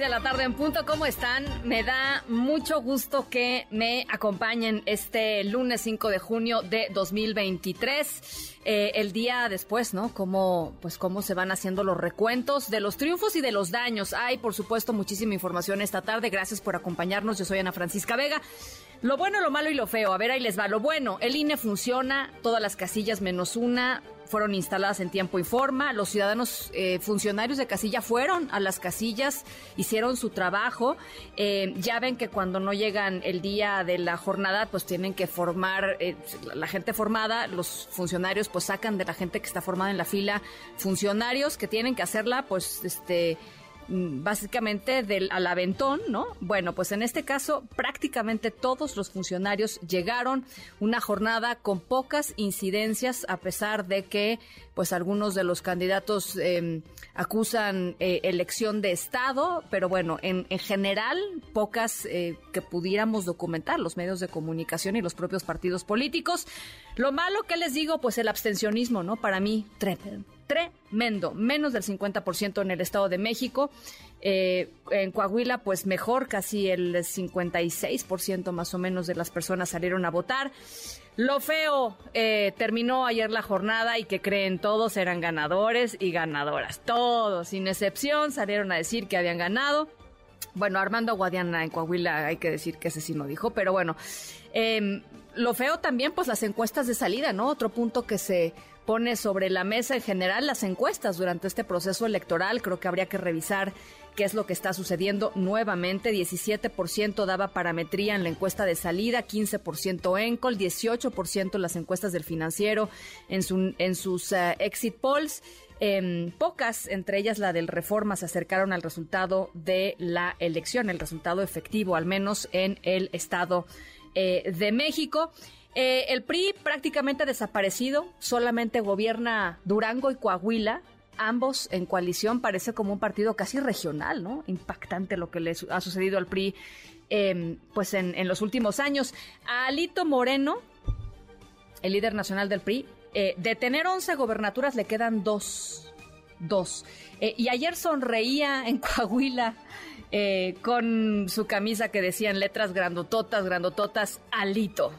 De la tarde en punto, ¿cómo están? Me da mucho gusto que me acompañen este lunes 5 de junio de 2023. Eh, el día después, ¿no? Cómo, pues cómo se van haciendo los recuentos de los triunfos y de los daños. Hay, por supuesto, muchísima información esta tarde. Gracias por acompañarnos. Yo soy Ana Francisca Vega. Lo bueno, lo malo y lo feo. A ver, ahí les va. Lo bueno, el INE funciona, todas las casillas menos una fueron instaladas en tiempo y forma. Los ciudadanos eh, funcionarios de casilla fueron a las casillas, hicieron su trabajo. Eh, ya ven que cuando no llegan el día de la jornada, pues tienen que formar eh, la gente formada, los funcionarios pues sacan de la gente que está formada en la fila funcionarios que tienen que hacerla, pues este básicamente del al aventón, ¿no? Bueno, pues en este caso prácticamente todos los funcionarios llegaron una jornada con pocas incidencias a pesar de que pues algunos de los candidatos em, acusan eh, elección de Estado, pero bueno, en, en general pocas eh, que pudiéramos documentar los medios de comunicación y los propios partidos políticos. Lo malo que les digo, pues el abstencionismo, ¿no? Para mí, tremendo tremendo, menos del 50% en el Estado de México. Eh, en Coahuila, pues mejor, casi el 56% más o menos de las personas salieron a votar. Lo feo, eh, terminó ayer la jornada y que creen todos eran ganadores y ganadoras. Todos, sin excepción, salieron a decir que habían ganado. Bueno, Armando Guadiana en Coahuila, hay que decir que ese sí no dijo, pero bueno. Em, lo feo también, pues las encuestas de salida, ¿no? Otro punto que se pone sobre la mesa en general las encuestas durante este proceso electoral. Creo que habría que revisar qué es lo que está sucediendo nuevamente. 17% daba parametría en la encuesta de salida, 15% ENCOL, 18% las encuestas del financiero en, su, en sus eh, exit polls. Eh, pocas, entre ellas la del Reforma, se acercaron al resultado de la elección, el resultado efectivo, al menos en el Estado eh, de México. Eh, el PRI prácticamente desaparecido, solamente gobierna Durango y Coahuila, ambos en coalición, parece como un partido casi regional, ¿no? Impactante lo que le ha sucedido al PRI em, pues en, los últimos años. A Alito Moreno, el líder nacional del PRI, eh, de tener 11 gobernaturas le quedan dos. Dos. Eh, y ayer sonreía en Coahuila. con su camisa que decían letras grandototas, grandototas, Alito.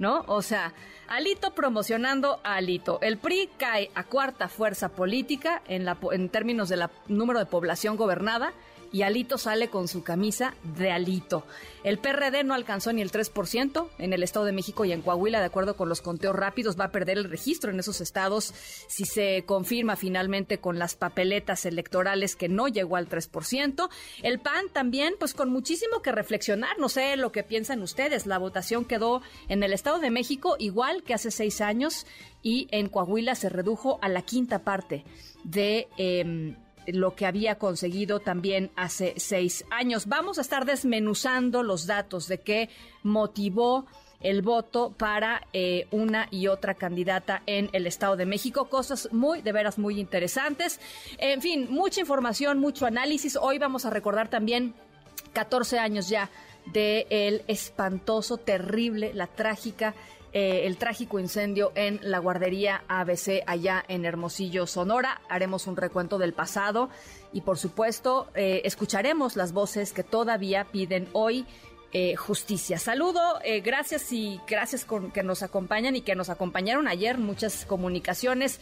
¿No? O sea, Alito promocionando a Alito. El PRI cae a cuarta fuerza política en, la, en términos del número de población gobernada y Alito sale con su camisa de Alito. El PRD no alcanzó ni el 3% en el Estado de México y en Coahuila, de acuerdo con los conteos rápidos, va a perder el registro en esos estados si se confirma finalmente con las papeletas electorales que no llegó al 3%. El PAN también, pues con muchísimo que reflexionar, no sé lo que piensan ustedes, la votación quedó en el Estado de México igual que hace seis años y en Coahuila se redujo a la quinta parte de... Eh, lo que había conseguido también hace seis años. Vamos a estar desmenuzando los datos de qué motivó el voto para eh, una y otra candidata en el Estado de México. Cosas muy, de veras, muy interesantes. En fin, mucha información, mucho análisis. Hoy vamos a recordar también 14 años ya de el espantoso, terrible, la trágica eh, el trágico incendio en la guardería ABC allá en Hermosillo, Sonora. Haremos un recuento del pasado y por supuesto eh, escucharemos las voces que todavía piden hoy eh, justicia. Saludo, gracias y gracias con que nos acompañan y que nos acompañaron ayer muchas comunicaciones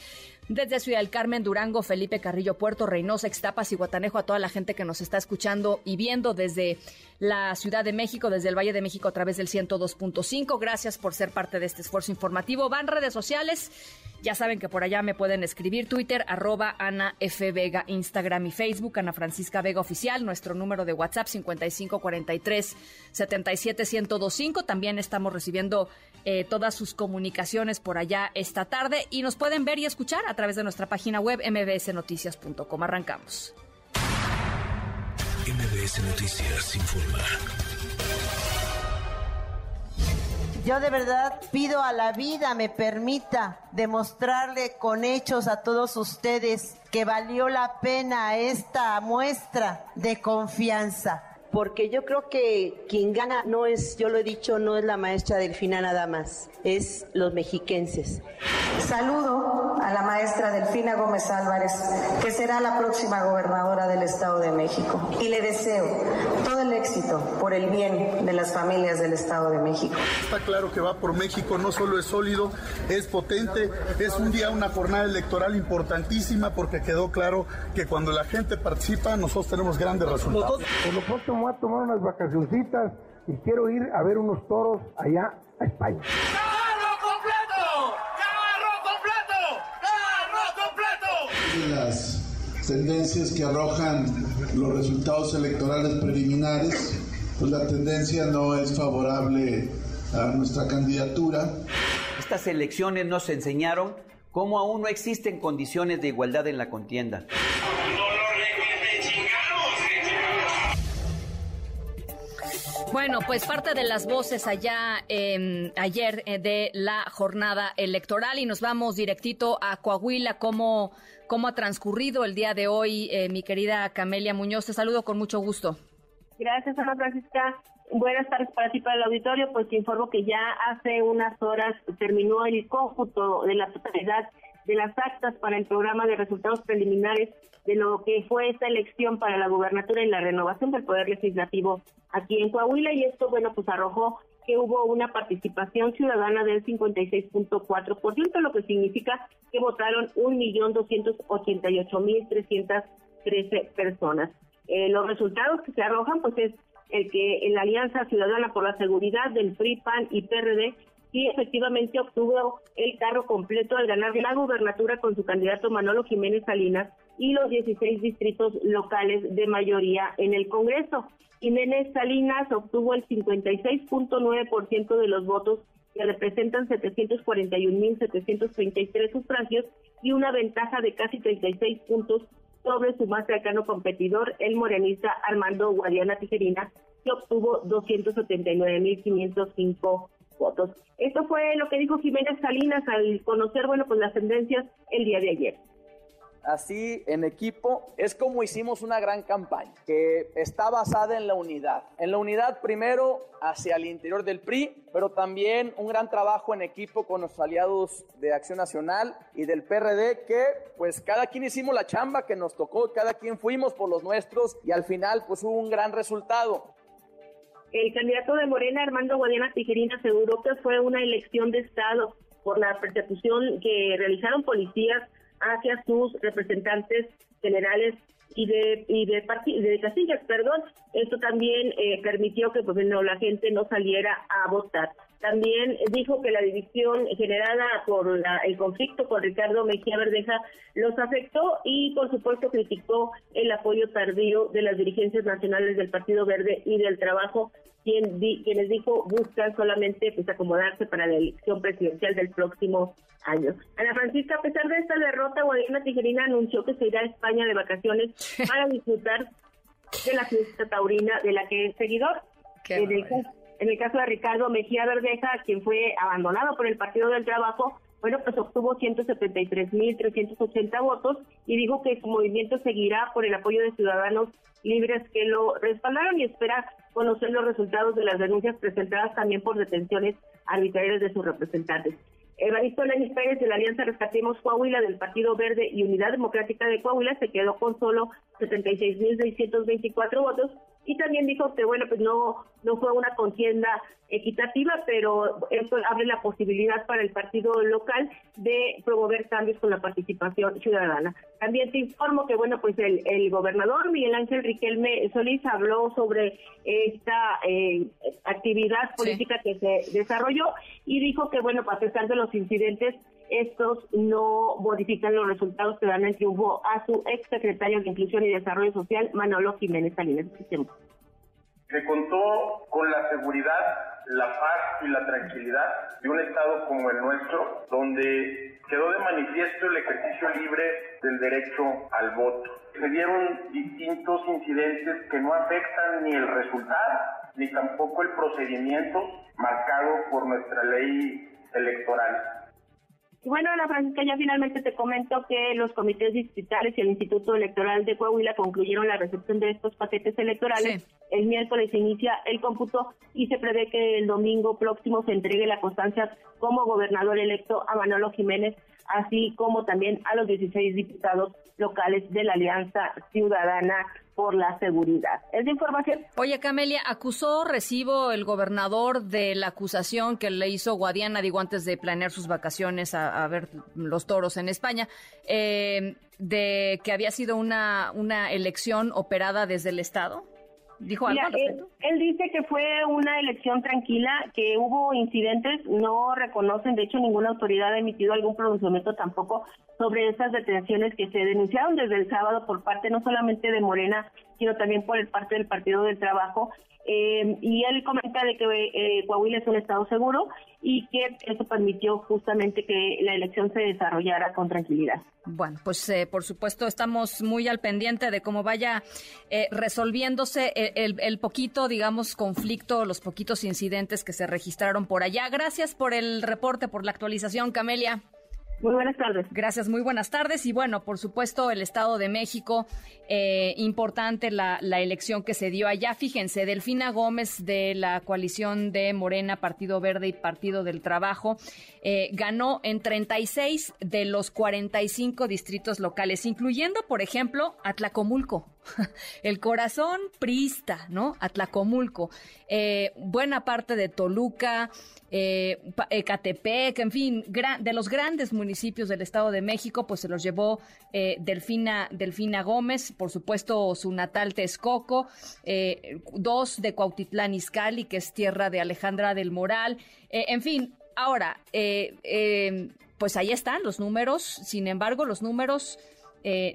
desde Ciudad del Carmen, Durango, Felipe Carrillo, Puerto Reynosa, Extapas y Guatanejo, a toda la gente que nos está escuchando y viendo desde la Ciudad de México, desde el Valle de México a través del 102.5. Gracias por ser parte de este esfuerzo informativo. Van redes sociales. Ya saben que por allá me pueden escribir Twitter, arroba Ana F. Vega, Instagram y Facebook, Ana Francisca Vega Oficial, nuestro número de WhatsApp 5543 77125. También estamos recibiendo eh, todas sus comunicaciones por allá esta tarde y nos pueden ver y escuchar a través de nuestra página web mbsnoticias.com. Arrancamos. MBS Noticias informa. Yo de verdad pido a la vida me permita demostrarle con hechos a todos ustedes que valió la pena esta muestra de confianza porque yo creo que quien gana no es, yo lo he dicho, no es la maestra Delfina nada más, es los mexiquenses. Saludo a la maestra Delfina Gómez Álvarez, que será la próxima gobernadora del Estado de México, y le deseo todo el éxito por el bien de las familias del Estado de México. Está claro que va por México, no solo es sólido, es potente, es un día, una jornada electoral importantísima porque quedó claro que cuando la gente participa nosotros tenemos grandes resultados. Por lo pronto me voy a tomar unas vacacioncitas y quiero ir a ver unos toros allá a España. Tendencias que arrojan los resultados electorales preliminares, pues la tendencia no es favorable a nuestra candidatura. Estas elecciones nos enseñaron cómo aún no existen condiciones de igualdad en la contienda. Bueno, pues parte de las voces allá em, ayer eh, de la jornada electoral y nos vamos directito a Coahuila. ¿Cómo, cómo ha transcurrido el día de hoy, eh, mi querida Camelia Muñoz? Te saludo con mucho gusto. Gracias, Ana Francisca. Buenas tardes para ti, para el auditorio. Pues te informo que ya hace unas horas terminó el cómputo de la totalidad de las actas para el programa de resultados preliminares de lo que fue esta elección para la gubernatura y la renovación del Poder Legislativo aquí en Coahuila y esto, bueno, pues arrojó que hubo una participación ciudadana del 56.4%, lo que significa que votaron 1.288.313 personas. Eh, los resultados que se arrojan, pues es el que la Alianza Ciudadana por la Seguridad del PRI, PAN y PRD y efectivamente obtuvo el carro completo al ganar la gubernatura con su candidato Manolo Jiménez Salinas y los 16 distritos locales de mayoría en el Congreso. Jiménez Salinas obtuvo el 56.9% de los votos que representan 741.733 sufragios y una ventaja de casi 36 puntos sobre su más cercano competidor, el morenista Armando Guadiana Tijerina, que obtuvo 279.505 votos. Esto fue lo que dijo Jiménez Salinas al conocer, bueno, pues las tendencias el día de ayer así en equipo, es como hicimos una gran campaña que está basada en la unidad. En la unidad primero hacia el interior del PRI, pero también un gran trabajo en equipo con los aliados de Acción Nacional y del PRD que pues cada quien hicimos la chamba que nos tocó, cada quien fuimos por los nuestros y al final pues hubo un gran resultado. El candidato de Morena, Armando Guadiana Tijerina, aseguró fue una elección de Estado por la persecución que realizaron policías hacia sus representantes generales y de y de, de casillas, perdón. Esto también eh, permitió que pues no la gente no saliera a votar. También dijo que la división generada por el conflicto con Ricardo Mejía Verdeja los afectó y por supuesto criticó el apoyo tardío de las dirigencias nacionales del Partido Verde y del Trabajo, quien quienes dijo buscan solamente pues acomodarse para la elección presidencial del próximo año. Ana Francisca, a pesar de esta derrota, Guadiana Tijerina anunció que se irá a España de vacaciones para disfrutar de la fiesta taurina de la que es seguidor. En el caso de Ricardo Mejía Verdeja, quien fue abandonado por el Partido del Trabajo, bueno, pues obtuvo 173.380 votos y dijo que su movimiento seguirá por el apoyo de ciudadanos libres que lo respaldaron y espera conocer los resultados de las denuncias presentadas también por detenciones arbitrarias de sus representantes. Evaristo Lenis Pérez de la Alianza Rescatemos Coahuila del Partido Verde y Unidad Democrática de Coahuila se quedó con solo 76.624 votos y también dijo que bueno pues no no fue una contienda equitativa pero esto abre la posibilidad para el partido local de promover cambios con la participación ciudadana. También te informo que bueno pues el, el gobernador Miguel Ángel Riquelme Solís habló sobre esta eh, actividad política que se desarrolló y dijo que bueno a pesar de los incidentes estos no modifican los resultados que dan el triunfo a su ex secretario de Inclusión y Desarrollo Social, Manolo Jiménez Salinas. Se contó con la seguridad, la paz y la tranquilidad de un Estado como el nuestro, donde quedó de manifiesto el ejercicio libre del derecho al voto. Se dieron distintos incidentes que no afectan ni el resultado ni tampoco el procedimiento marcado por nuestra ley electoral. Y bueno, Ana Francisca, ya finalmente te comento que los comités distritales y el Instituto Electoral de Coahuila concluyeron la recepción de estos paquetes electorales. El miércoles se inicia el cómputo y se prevé que el domingo próximo se entregue la constancia como gobernador electo a Manolo Jiménez, así como también a los 16 diputados locales de la Alianza Ciudadana por la seguridad. Es de información. Oye, Camelia, acusó recibo el gobernador de la acusación que le hizo Guadiana, digo, antes de planear sus vacaciones a, ver los toros en España, eh, de que había sido una, una elección operada desde el Estado. ¿Dijo algo él, dice que fue una elección tranquila, que hubo incidentes, no reconocen, de hecho ninguna autoridad ha emitido algún pronunciamiento tampoco sobre esas detenciones que se denunciaron desde el sábado por parte no solamente de Morena, sino también por el parte del Partido del Trabajo. Eh, y él comenta de que eh, Coahuila es un estado seguro y que eso permitió justamente que la elección se desarrollara con tranquilidad. Bueno, pues eh, por supuesto estamos muy al pendiente de cómo vaya eh, resolviéndose el, el, poquito, digamos, conflicto, los poquitos incidentes que se registraron por allá. Gracias por el reporte, por la actualización, Camelia. Muy buenas tardes. Gracias, muy buenas tardes. Y bueno, por supuesto, el Estado de México, eh, importante la, elección que se dio allá. Fíjense, Delfina Gómez de la coalición de Morena, Partido Verde y Partido del Trabajo, eh, ganó en 36 de los 45 distritos locales, incluyendo, por ejemplo, Atlacomulco. El corazón prista, ¿no? Atlacomulco. Eh, buena parte de Toluca, eh, Ecatepec, en fin, de los grandes municipios del Estado de México, pues se los llevó eh, Delfina, Delfina Gómez, por supuesto su natal Texcoco, dos de Cuautitlán Izcalli, que es tierra de Alejandra del Moral, en fin, ahora, pues ahí están los números, sin embargo, los números...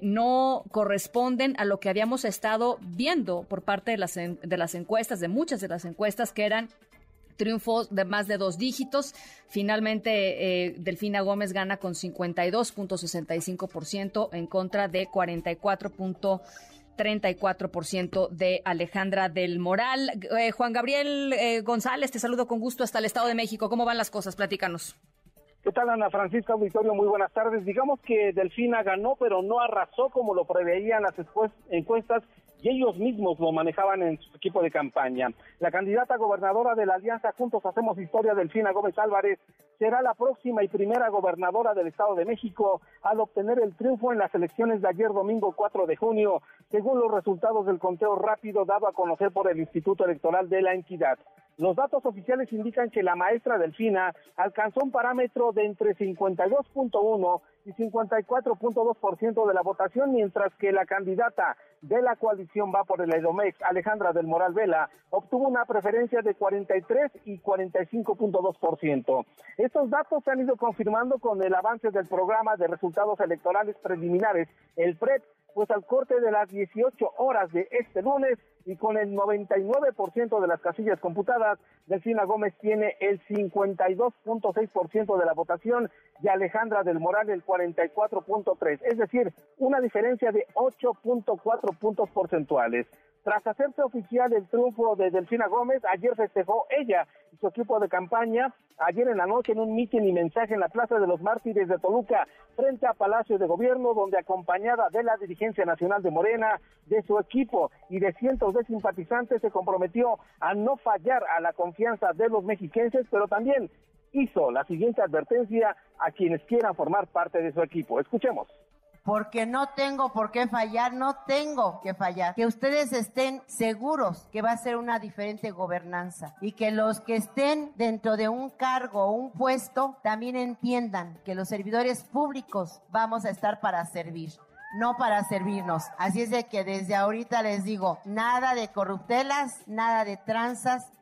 no corresponden a lo que habíamos estado viendo por parte de las, de las encuestas, de muchas de las encuestas que eran triunfos de más de dos dígitos. Finalmente, eh, Delfina Gómez gana con 52.65% en contra de 44.34% de Alejandra del Moral. Eh, Juan Gabriel eh, González, te saludo con gusto hasta el Estado de México. ¿Cómo van las cosas? Platícanos. ¿Qué tal, Ana Francisca Auditorio? Muy buenas tardes. Digamos que Delfina ganó, pero no arrasó como lo preveían las encuestas y ellos mismos lo manejaban en su equipo de campaña. La candidata gobernadora de la Alianza Juntos Hacemos Historia, Delfina Gómez Álvarez, será la próxima y primera gobernadora del Estado de México al obtener el triunfo en las elecciones de ayer domingo 4 de junio, según los resultados del conteo rápido dado a conocer por el Instituto Electoral de la entidad. Los datos oficiales indican que la maestra Delfina alcanzó un parámetro de entre 52.1 y 54.2% de la votación, mientras que la candidata de la coalición va por el Edomex, Alejandra del Moral Vela, obtuvo una preferencia de 43 y 45.2%. Estos datos se han ido confirmando con el avance del programa de resultados electorales preliminares, el PREP, pues al corte de las 18 horas de este lunes y con el 99% de las casillas computadas, Delfina Gómez tiene el 52.6% de la votación y Alejandra del Moral el 44.3%, es decir, una diferencia de 8.4 puntos porcentuales. Tras hacerse oficial el triunfo de Delfina Gómez, ayer festejó ella y su equipo de campaña, ayer en la noche en un mitin y mensaje en la Plaza de los Mártires de Toluca, frente a Palacio de Gobierno, donde acompañada de la dirigencia nacional de Morena, de su equipo y de cientos de simpatizantes, se comprometió a no fallar a la confianza de los mexiquenses, pero también hizo la siguiente advertencia a quienes quieran formar parte de su equipo. Escuchemos porque no tengo por qué fallar, no tengo que fallar. Que ustedes estén seguros que va a ser una diferente gobernanza y que los que estén dentro de un cargo o un puesto también entiendan que los servidores públicos vamos a estar para servir no para servirnos. Así es de que desde ahorita les digo, nada de corruptelas, nada de tranzas,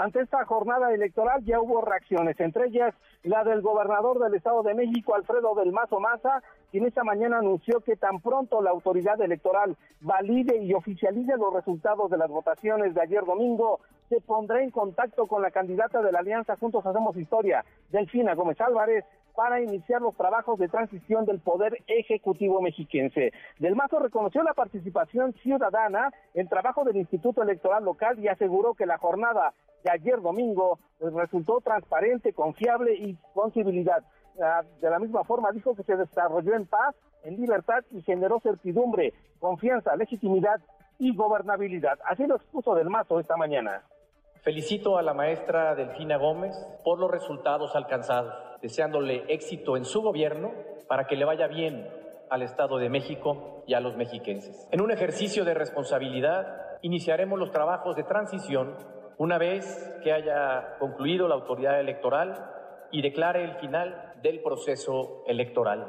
ante esta jornada electoral ya hubo reacciones, entre ellas la del gobernador del Estado de México, Alfredo del Mazo Maza, quien esta mañana anunció que tan pronto la autoridad electoral valide y oficialice los resultados de las votaciones de ayer domingo, se pondrá en contacto con la candidata de la Alianza Juntos Hacemos Historia, Delfina Gómez Álvarez, para iniciar los trabajos de transición del Poder Ejecutivo mexiquense. Del Mazo reconoció la participación ciudadana en trabajo del Instituto Electoral Local y aseguró que la jornada de ayer domingo pues, resultó transparente, confiable y con civilidad. Ah, de la misma forma dijo que se desarrolló en paz, en libertad y generó certidumbre, confianza, legitimidad y gobernabilidad. Así lo expuso Del Mazo esta mañana. Felicito a la maestra Delfina Gómez por los resultados alcanzados, deseándole éxito en su gobierno para que le vaya bien al Estado de México y a los mexiquenses. En un ejercicio de responsabilidad, iniciaremos los trabajos de transición una vez que haya concluido la autoridad electoral y declare el final del proceso electoral.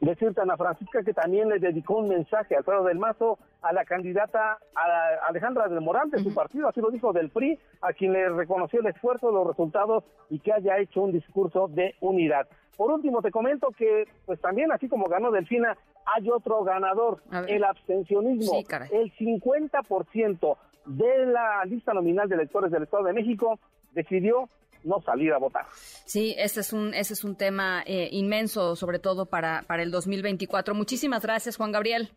Decirte, Ana Francisca, que también le dedicó un mensaje a Alfredo del Mazo a la candidata a Alejandra del Moral de su partido, así lo dijo del PRI, a quien le reconoció el esfuerzo, los resultados y que haya hecho un discurso de unidad. Por último, te comento que, pues también, así como ganó Delfina, hay otro ganador, el abstencionismo. el 50% de la lista nominal de electores del Estado de México decidió no salir a votar. Sí, ese es un, ese es un tema eh, inmenso, sobre todo para, para el 2024. Muchísimas gracias, Juan Gabriel.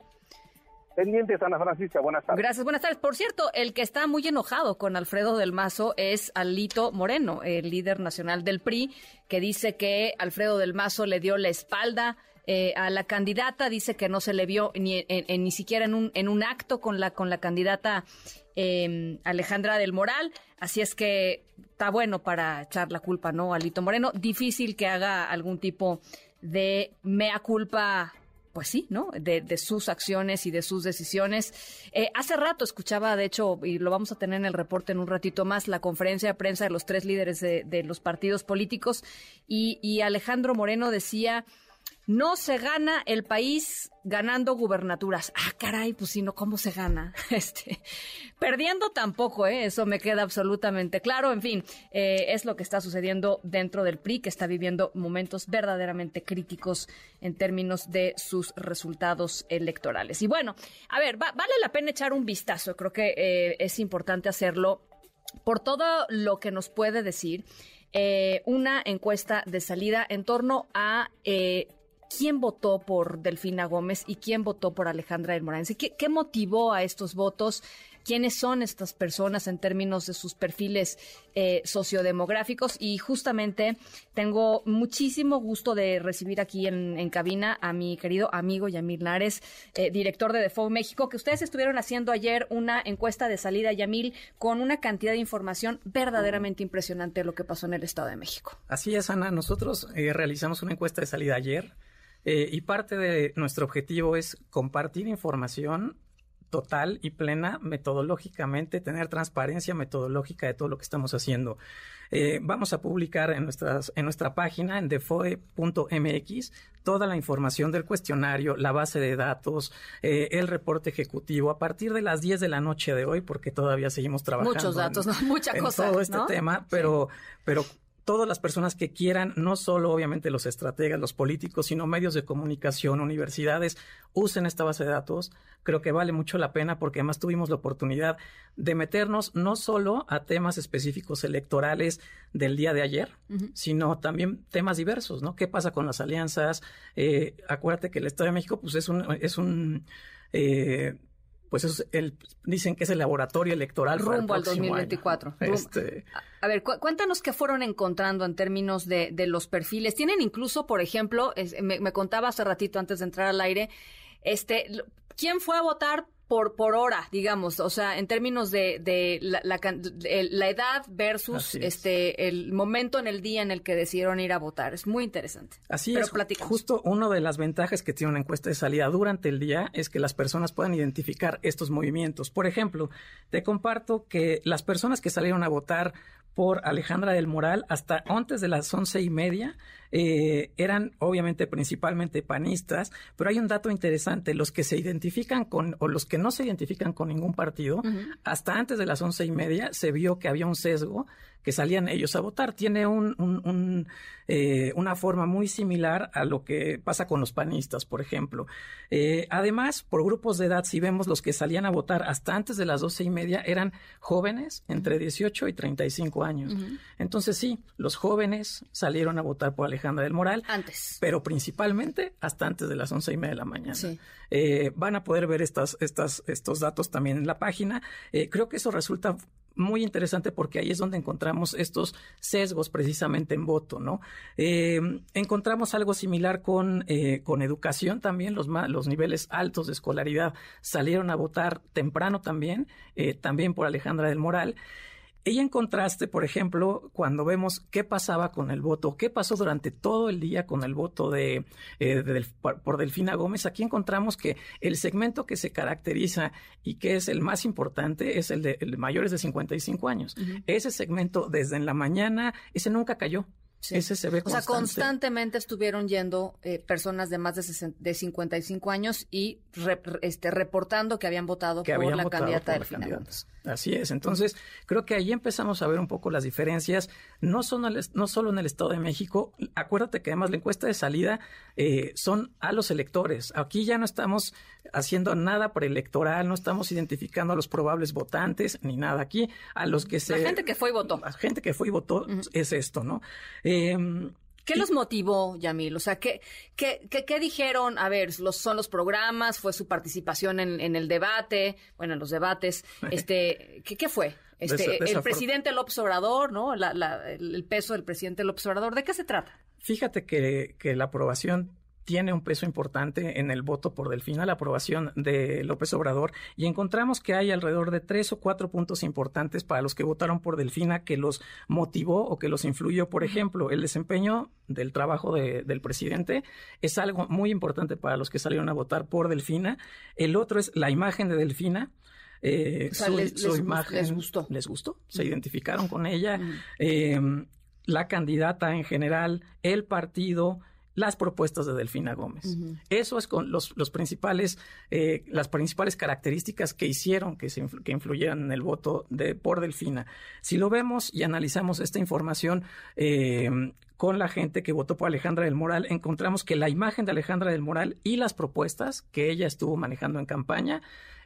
Pendientes, Ana Francisca. Buenas tardes. Gracias, buenas tardes. Por cierto, el que está muy enojado con Alfredo del Mazo es Alito Moreno, el líder nacional del PRI, que dice que Alfredo del Mazo le dio la espalda eh, a la candidata, dice que no se le vio ni, ni siquiera en un, en un acto con la, con la candidata eh, Alejandra del Moral. Así es que está bueno para echar la culpa, ¿no? Alito Moreno. Difícil que haga algún tipo de mea culpa pues sí, ¿no? De, sus acciones y de sus decisiones. Eh, hace rato escuchaba, de hecho, y lo vamos a tener en el reporte en un ratito más, la conferencia de prensa de los tres líderes de, de los partidos políticos y, y Alejandro Moreno decía no se gana el país ganando gubernaturas. Ah, caray, pues si no, ¿cómo se gana? Este, perdiendo tampoco, ¿eh? eso me queda absolutamente claro. En fin, eh, es lo que está sucediendo dentro del PRI, que está viviendo momentos verdaderamente críticos en términos de sus resultados electorales. Y bueno, a ver, vale la pena echar un vistazo. Creo que eh, es importante hacerlo por todo lo que nos puede decir. una encuesta de salida en torno a quién votó por Delfina Gómez y quién votó por Alejandra del Morán. ¿Qué, ¿Qué motivó a estos votos? quiénes son estas personas en términos de sus perfiles eh, sociodemográficos y justamente tengo muchísimo gusto de recibir aquí en, cabina a mi querido amigo Yamil Nares, eh, director de Defo México, que ustedes estuvieron haciendo ayer una encuesta de salida, Yamil, con una cantidad de información verdaderamente impresionante de lo que pasó en el Estado de México. Así es, Ana. Nosotros eh, realizamos una encuesta de salida ayer eh, y parte de nuestro objetivo es compartir información total y plena metodológicamente, tener transparencia metodológica de todo lo que estamos haciendo. Eh, vamos a publicar en, nuestras, en nuestra página, en defoe.mx, toda la información del cuestionario, la base de datos, eh, el reporte ejecutivo a partir de las 10 de la noche de hoy, porque todavía seguimos trabajando. Muchos datos, ¿no? Mucha en todo este tema, pero, pero todas las personas que quieran, no solo obviamente los estrategas, los políticos, sino medios de comunicación, universidades, usen esta base de datos. Creo que vale mucho la pena porque además tuvimos la oportunidad de meternos no solo a temas específicos electorales del día de ayer, sino también temas diversos, ¿no? ¿Qué pasa con las alianzas? Eh, acuérdate que el Estado de México, pues es un, es un eh, pues es el, dicen que es el laboratorio electoral. Rumbo al 2024. Este... A ver, cuéntanos qué fueron encontrando en términos de, de los perfiles. Tienen incluso, por ejemplo, me, me, contaba hace ratito antes de entrar al aire, este, ¿quién fue a votar por, por hora, digamos, o sea, en términos de, de la, la, edad versus este el momento en el día en el que decidieron ir a votar. Es muy interesante. Así es. Justo una de las ventajas que tiene una encuesta de salida durante el día es que las personas puedan identificar estos movimientos. Por ejemplo, te comparto que las personas que salieron a votar por Alejandra del Moral hasta antes de las once y media eh, eran obviamente principalmente panistas, pero hay un dato interesante, los que se identifican con, o los que no se identifican con ningún partido, hasta antes de las once y media se vio que había un sesgo que salían ellos a votar. Tiene un, eh, una forma muy similar a lo que pasa con los panistas, por ejemplo. Eh, además, por grupos de edad, si vemos los que salían a votar hasta antes de las doce y media, eran jóvenes entre 18 y 35 años. Entonces, sí, los jóvenes salieron a votar por Alejandra del Moral. Antes. Pero principalmente hasta antes de las once y media de la mañana. Eh, van a poder ver estas, estas, estos datos también en la página. creo que eso resulta muy interesante porque ahí es donde encontramos estos sesgos precisamente en voto, ¿no? Eh, encontramos algo similar con, eh, con educación también, los, los niveles altos de escolaridad salieron a votar temprano también, eh, también por Alejandra del Moral. Y en contraste, por ejemplo, cuando vemos qué pasaba con el voto, qué pasó durante todo el día con el voto de, eh, por Delfina Gómez, aquí encontramos que el segmento que se caracteriza y que es el más importante es el de, mayores de 55 años. Ese segmento desde en la mañana, ese nunca cayó. Ese se ve O sea, constantemente estuvieron yendo eh, personas de más de, de 55 años y este, reportando que habían votado por la candidata del final. Así es. Entonces, creo que ahí empezamos a ver un poco las diferencias, no, son no solo en el Estado de México. Acuérdate que además la encuesta de salida eh, son a los electores. Aquí ya no estamos haciendo nada preelectoral, no estamos identificando a los probables votantes ni nada. Aquí a los que se... La gente que fue y votó. La gente que fue y votó es esto, ¿no? Em, ¿Qué los motivó, Yamil? O sea, ¿qué, qué, qué, dijeron? A ver, los, son los programas, fue su participación en, el debate, bueno, en los debates. Este, ¿qué, qué fue? Este, el presidente López Obrador, ¿no? el peso del presidente López Obrador. ¿De qué se trata? Fíjate que, que la aprobación tiene un peso importante en el voto por Delfina, la aprobación de López Obrador, y encontramos que hay alrededor de tres o cuatro puntos importantes para los que votaron por Delfina que los motivó o que los influyó. Por ejemplo, el desempeño del trabajo del presidente es algo muy importante para los que salieron a votar por Delfina. El otro es la imagen de Delfina. Eh, su, imagen les gustó. Les gustó, se identificaron con ella. Eh, la candidata en general, el partido, las propuestas de Delfina Gómez. Eso es con los, los principales, eh, las principales características que hicieron que, se que influyeran en el voto de, por Delfina. Si lo vemos y analizamos esta información eh, con la gente que votó por Alejandra del Moral, encontramos que la imagen de Alejandra del Moral y las propuestas que ella estuvo manejando en campaña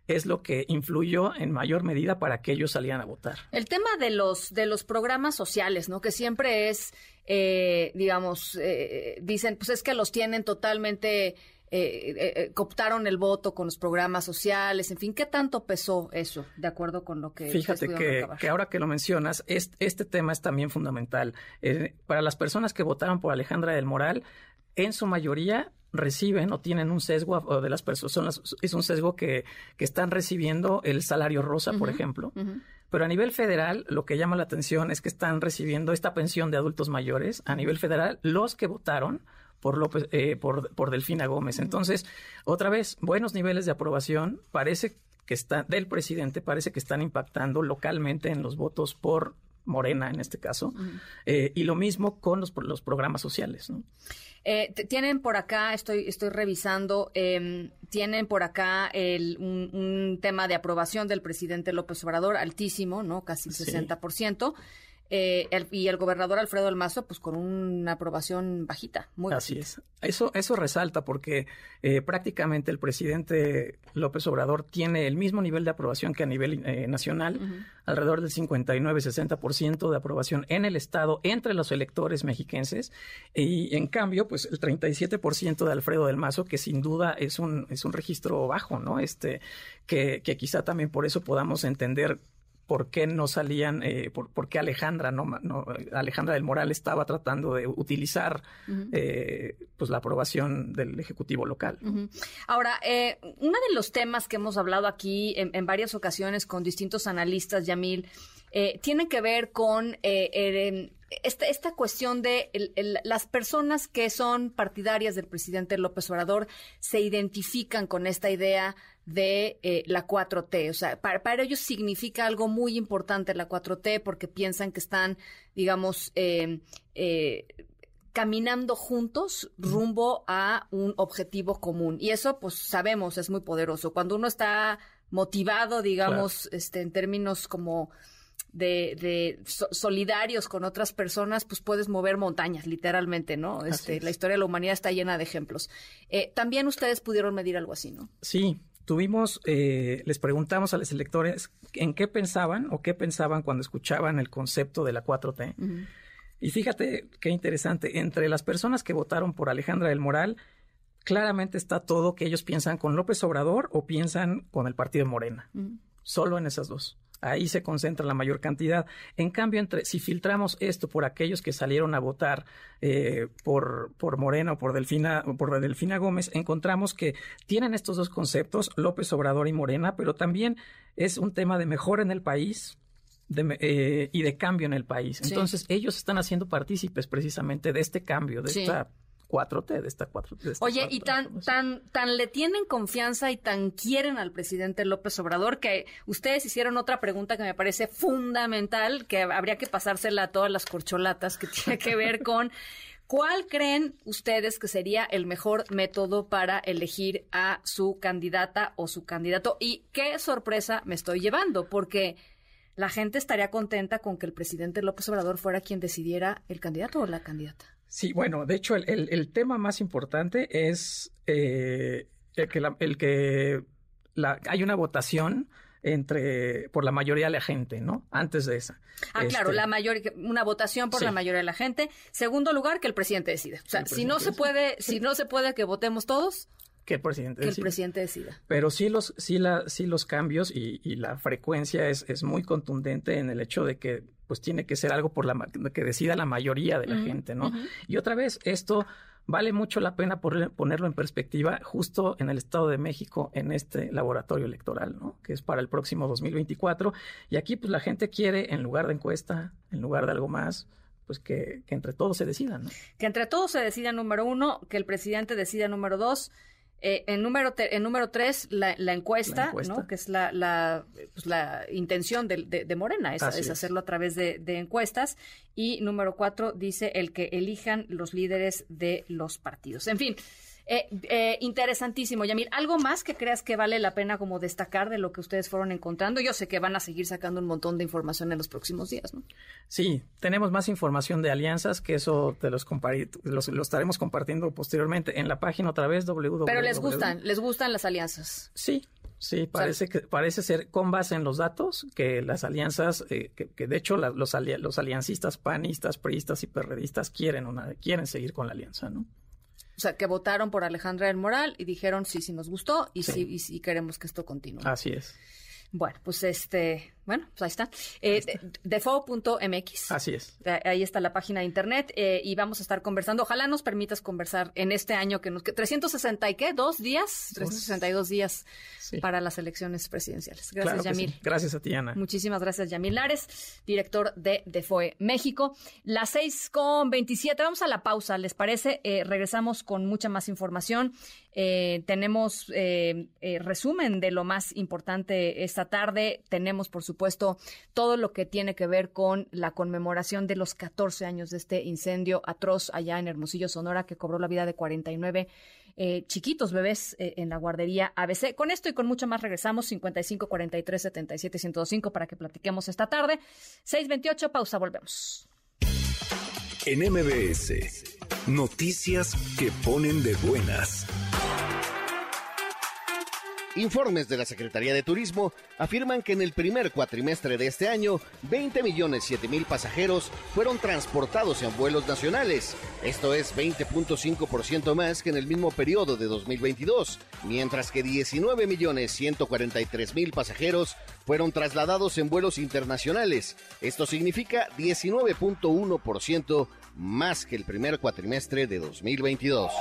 es lo que influyó en mayor medida para que ellos salieran a votar. El tema de los de los programas sociales, ¿no? Que siempre es, eh, digamos, eh, dicen, pues es que los tienen totalmente eh, cooptaron el voto con los programas sociales, en fin, ¿qué tanto pesó eso, de acuerdo con lo que... Fíjate que, que, ahora que lo mencionas, este tema es también fundamental. para las personas que votaron por Alejandra del Moral, en su mayoría reciben o tienen un sesgo de las personas, es un sesgo que, que están recibiendo el salario rosa, por ejemplo. Pero a nivel federal, lo que llama la atención es que están recibiendo esta pensión de adultos mayores, a nivel federal, los que votaron por, López, eh, por, por Delfina Gómez. Entonces, otra vez, buenos niveles de aprobación, parece que está, del presidente, parece que están impactando localmente en los votos por Morena en este caso, eh, y lo mismo con los, los programas sociales. ¿no? Eh, tienen por acá, estoy, estoy revisando, em, tienen por acá el, un, tema de aprobación del presidente López Obrador altísimo, ¿no? Casi 60%. Eh, y el gobernador Alfredo del Mazo, pues con una aprobación bajita, muy Así es. Eso, eso resalta porque eh, prácticamente el presidente López Obrador tiene el mismo nivel de aprobación que a nivel eh, nacional, alrededor del 59-60% de aprobación en el Estado entre los electores mexiquenses. Y en cambio, pues el 37% de Alfredo del Mazo, que sin duda es un, es un registro bajo, ¿no? Este, que, que quizá también por eso podamos entender por qué no salían, eh, por, qué Alejandra, no, Alejandra del Moral estaba tratando de utilizar eh, pues la aprobación del Ejecutivo local. Ahora, eh, uno de los temas que hemos hablado aquí en, varias ocasiones con distintos analistas, Yamil, eh, tiene que ver con esta, esta, cuestión de las personas que son partidarias del presidente López Obrador se identifican con esta idea de eh, la 4T. O sea, para, ellos significa algo muy importante la 4T porque piensan que están, digamos, eh, eh, caminando juntos rumbo a un objetivo común. Y eso, pues sabemos, es muy poderoso. Cuando uno está motivado, digamos, este, en términos como de, solidarios con otras personas, pues puedes mover montañas, literalmente, ¿no? Este, la historia de la humanidad está llena de ejemplos. Eh, también ustedes pudieron medir algo así, ¿no? Sí, tuvimos, eh, les preguntamos a los electores en qué pensaban o qué pensaban cuando escuchaban el concepto de la 4T. Y fíjate qué interesante, entre las personas que votaron por Alejandra del Moral, claramente está todo que ellos piensan con López Obrador o piensan con el partido Morena. Solo en esas dos. Ahí se concentra la mayor cantidad. En cambio, entre, si filtramos esto por aquellos que salieron a votar eh, por, por Morena o por Delfina, por Delfina Gómez, encontramos que tienen estos dos conceptos, López Obrador y Morena, pero también es un tema de mejora en el país, eh, y de cambio en el país. Entonces, ellos están haciendo partícipes precisamente de este cambio, de esta 4T, de esta 4T. Oye, y tan, tan, tan le tienen confianza y tan quieren al presidente López Obrador que ustedes hicieron otra pregunta que me parece fundamental, que habría que pasársela a todas las corcholatas, que tiene que ver con ¿Cuál creen ustedes que sería el mejor método para elegir a su candidata o su candidato? Y qué sorpresa me estoy llevando, porque la gente estaría contenta con que el presidente López Obrador fuera quien decidiera el candidato o la candidata. Sí, bueno, de hecho el, tema más importante es eh, el que, el que hay una votación entre por la mayoría de la gente, ¿no? Antes de esa. Ah, claro, este la mayoría, una votación por la mayoría de la gente. Segundo lugar, que el presidente decida. O sea, si no se puede, si no se puede que votemos todos, que el presidente que el presidente decida. Pero sí los, sí la, sí los cambios y, la frecuencia es, es, muy contundente en el hecho de que pues tiene que ser algo por la que decida la mayoría de la gente, ¿no? Y otra vez, esto vale mucho la pena ponerlo en perspectiva justo en el Estado de México, en este laboratorio electoral, ¿no? Que es para el próximo 2024. Y aquí, pues la gente quiere, en lugar de encuesta, en lugar de algo más, pues que, que entre todos se decidan, ¿no? Que entre todos se decida número uno, que el presidente decida número dos, eh, en número en número tres, la, encuesta, ¿no? que es la, la, pues, la intención de, de, Morena, es, es, hacerlo a través de, de, encuestas. Y número cuatro dice el que elijan los líderes de los partidos. En fin, eh, eh, interesantísimo, Yamil. ¿Algo más que creas que vale la pena como destacar de lo que ustedes fueron encontrando? Yo sé que van a seguir sacando un montón de información en los próximos días, ¿no? Sí, tenemos más información de alianzas, que eso te los, los lo estaremos compartiendo posteriormente en la página otra vez, www. Pero les gustan, les gustan las alianzas. Sí, Sí, parece que parece ser con base en los datos que las alianzas, eh, que, de hecho los, los aliancistas panistas, priistas y perredistas quieren una, quieren seguir con la alianza, ¿no? O sea, que votaron por Alejandra del Moral y dijeron sí, sí nos gustó y sí, y sí queremos que esto continúe. Así es. Bueno, pues este, bueno, pues ahí está. Eh, Defo.mx. Así es. Ahí está la página de internet eh, y vamos a estar conversando. Ojalá nos permitas conversar en este año que nos... Que 360 y qué, dos días, 362 días para las elecciones presidenciales. Gracias, Yamil. Gracias a ti, Ana. Muchísimas gracias, Yamil Lares, director de DeFoe México. Las seis con 27. Vamos a la pausa, ¿les parece? Eh, regresamos con mucha más información. Eh, tenemos eh, resumen de lo más importante esta tarde. Tenemos, por supuesto, todo lo que tiene que ver con la conmemoración de los 14 años de este incendio atroz allá en Hermosillo, Sonora, que cobró la vida de 49 eh, chiquitos bebés eh, en la guardería ABC. Con esto y con mucho más regresamos 55 43 77 105 para que platiquemos esta tarde. 628, pausa, volvemos. En MBS, noticias que ponen de buenas. Informes de la Secretaría de Turismo afirman que en el primer cuatrimestre de este año, 20 millones 7 mil pasajeros fueron transportados en vuelos nacionales. Esto es 20.5% más que en el mismo periodo de 2022, mientras que 19 millones 143 mil pasajeros fueron trasladados en vuelos internacionales. Esto significa 19.1% más que el primer cuatrimestre de 2022.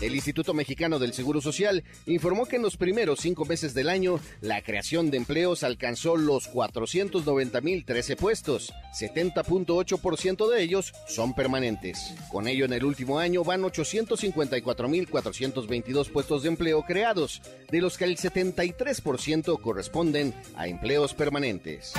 El Instituto Mexicano del Seguro Social informó que en los primeros cinco meses del año la creación de empleos alcanzó los 490.013 puestos, 70.8% de ellos son permanentes. Con ello en el último año van 854.422 puestos de empleo creados, de los que el 73% corresponden a empleos permanentes.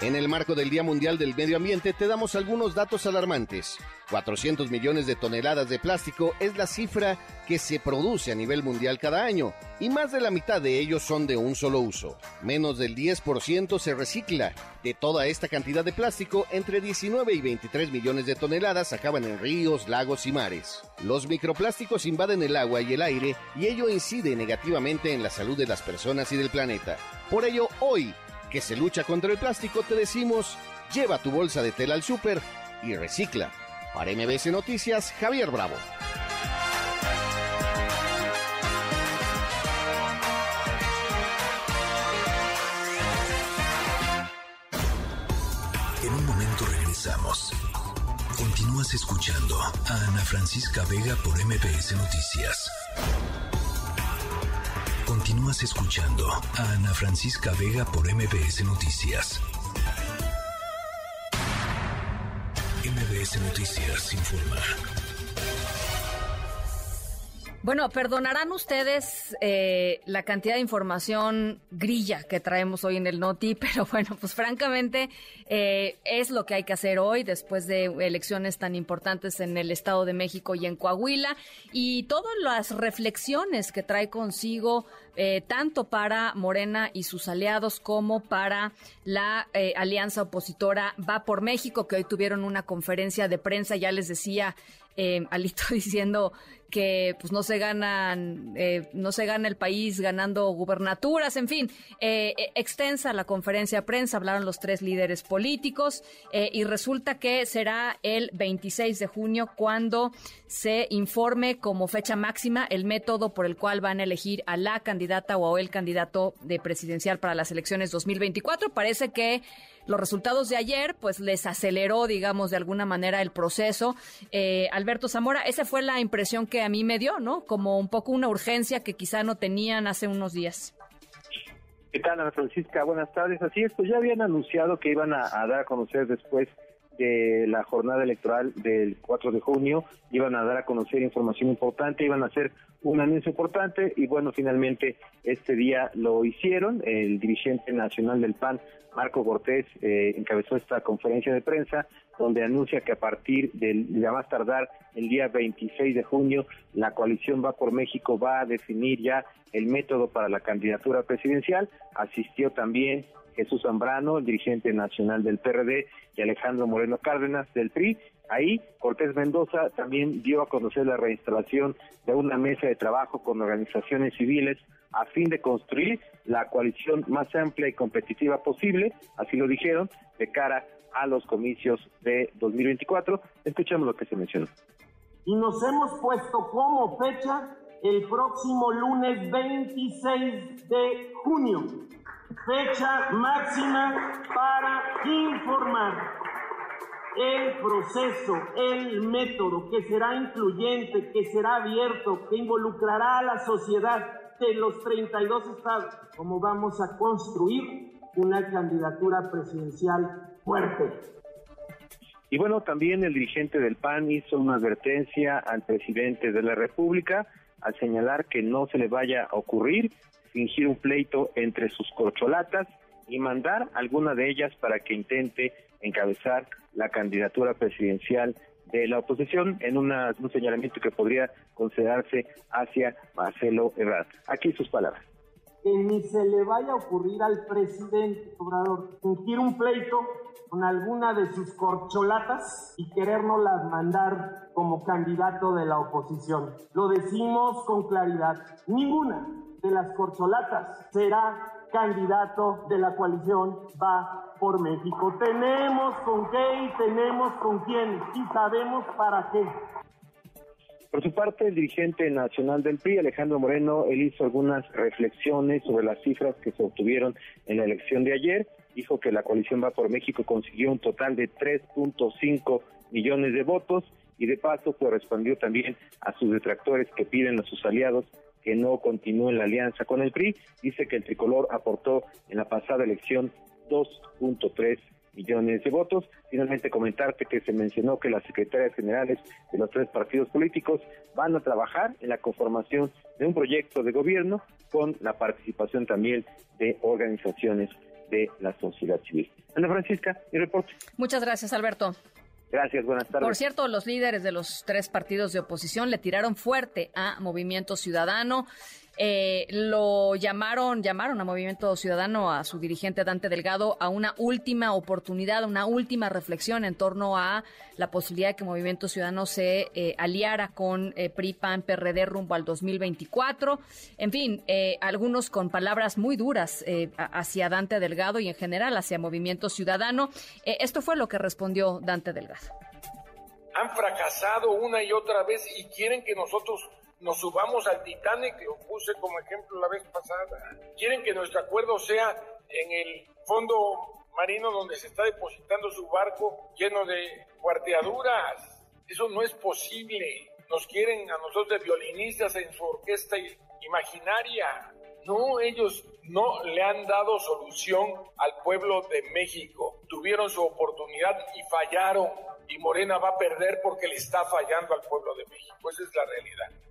En el marco del Día Mundial del Medio Ambiente te damos algunos datos alarmantes. 400 millones de toneladas de plástico es la cifra que se produce a nivel mundial cada año y más de la mitad de ellos son de un solo uso. Menos del 10% se recicla. De toda esta cantidad de plástico, entre 19 y 23 millones de toneladas acaban en ríos, lagos y mares. Los microplásticos invaden el agua y el aire y ello incide negativamente en la salud de las personas y del planeta. Por ello, hoy que se lucha contra el plástico, te decimos, lleva tu bolsa de tela al súper y recicla. Para MBS Noticias, Javier Bravo. En un momento regresamos. Continúas escuchando a Ana Francisca Vega por MBS Noticias. Continúas escuchando a Ana Francisca Vega por MBS Noticias. MBS Noticias informa. Bueno, perdonarán ustedes eh, la cantidad de información grilla que traemos hoy en el Noti, pero bueno, pues francamente eh, es lo que hay que hacer hoy después de elecciones tan importantes en el Estado de México y en Coahuila. Y todas las reflexiones que trae consigo eh, tanto para Morena y sus aliados como para la alianza opositora Va por México, que hoy tuvieron una conferencia de prensa, ya les decía Alito diciendo que pues no se ganan, eh, no se gana el país ganando gubernaturas, en fin, eh, eh, extensa la conferencia de prensa, hablaron los tres líderes políticos y resulta que será el 26 de junio cuando se informe como fecha máxima el método por el cual van a elegir a la candidata o el candidato de presidencial para las elecciones 2024. Parece que los resultados de ayer, pues les aceleró, digamos, de alguna manera el proceso. Alberto Zamora, esa fue la impresión que a mí me dio, ¿no? Como un poco una urgencia que quizá no tenían hace unos días. ¿Qué tal, Ana Francisca? Buenas tardes. Así es, pues ya habían anunciado que iban a, dar a conocer después de la jornada electoral del 4 de junio, iban a dar a conocer información importante, iban a hacer un anuncio importante y bueno, finalmente este día lo hicieron. El dirigente nacional del PAN, Marco Cortés, eh, encabezó esta conferencia de prensa donde anuncia que a partir del, ya más tardar el día 26 de junio, la coalición Va por México va a definir ya el método para la candidatura presidencial. Asistió también Jesús Zambrano, el dirigente nacional del PRD, y Alejandro Moreno Cárdenas del PRI. Ahí, Cortés Mendoza también dio a conocer la reinstalación de una mesa de trabajo con organizaciones civiles a fin de construir la coalición más amplia y competitiva posible, así lo dijeron, de cara a los comicios de 2024. Escuchemos lo que se mencionó. Y nos hemos puesto como fecha el próximo lunes 26 de junio, fecha máxima para informar el proceso, el método que será incluyente, que será abierto, que involucrará a la sociedad de los 32 estados, cómo vamos a construir una candidatura presidencial fuerte. Y bueno, también el dirigente del PAN hizo una advertencia al presidente de la República al señalar que no se le vaya a ocurrir fingir un pleito entre sus corcholatas y mandar alguna de ellas para que intente encabezar la candidatura presidencial de la oposición en un señalamiento que podría considerarse hacia Marcelo Ebrard. Aquí sus palabras. Que ni se le vaya a ocurrir al presidente Obrador fingir un pleito con alguna de sus corcholatas y querérnoslas mandar como candidato de la oposición. Lo decimos con claridad. Ninguna de las corcholatas será candidato de la coalición va por México. Tenemos con qué y tenemos con quién y sabemos para qué. Por su parte, el dirigente nacional del PRI, Alejandro Moreno, él hizo algunas reflexiones sobre las cifras que se obtuvieron en la elección de ayer. Dijo que la coalición Va por México consiguió un total de 3.5 millones de votos y de paso pues respondió también a sus detractores que piden a sus aliados que no continúe la alianza con el PRI. Dice que el tricolor aportó en la pasada elección 2.3 millones de votos. Finalmente comentarte que se mencionó que las secretarias generales de los tres partidos políticos van a trabajar en la conformación de un proyecto de gobierno con la participación también de organizaciones de la sociedad civil. Ana Francisca, mi reporte. Muchas gracias, Alberto. Gracias, buenas tardes. Por cierto, los líderes de los tres partidos de oposición le tiraron fuerte a Movimiento Ciudadano. Eh, lo llamaron, llamaron a Movimiento Ciudadano, a su dirigente Dante Delgado, a una última oportunidad, una última reflexión en torno a la posibilidad de que Movimiento Ciudadano se eh, aliara con eh, PRI, PAN, PRD rumbo al 2024. En fin, eh, algunos con palabras muy duras hacia Dante Delgado y en general hacia Movimiento Ciudadano. esto fue lo que respondió Dante Delgado. Han fracasado una y otra vez y quieren que nosotros nos subamos al Titanic, que puse como ejemplo la vez pasada. Quieren que nuestro acuerdo sea en el fondo marino donde se está depositando su barco lleno de cuarteaduras. Eso no es posible. Nos quieren a nosotros de violinistas en su orquesta imaginaria. No, ellos no le han dado solución al pueblo de México. Tuvieron su oportunidad y fallaron. Y Morena va a perder porque le está fallando al pueblo de México. Esa es la realidad.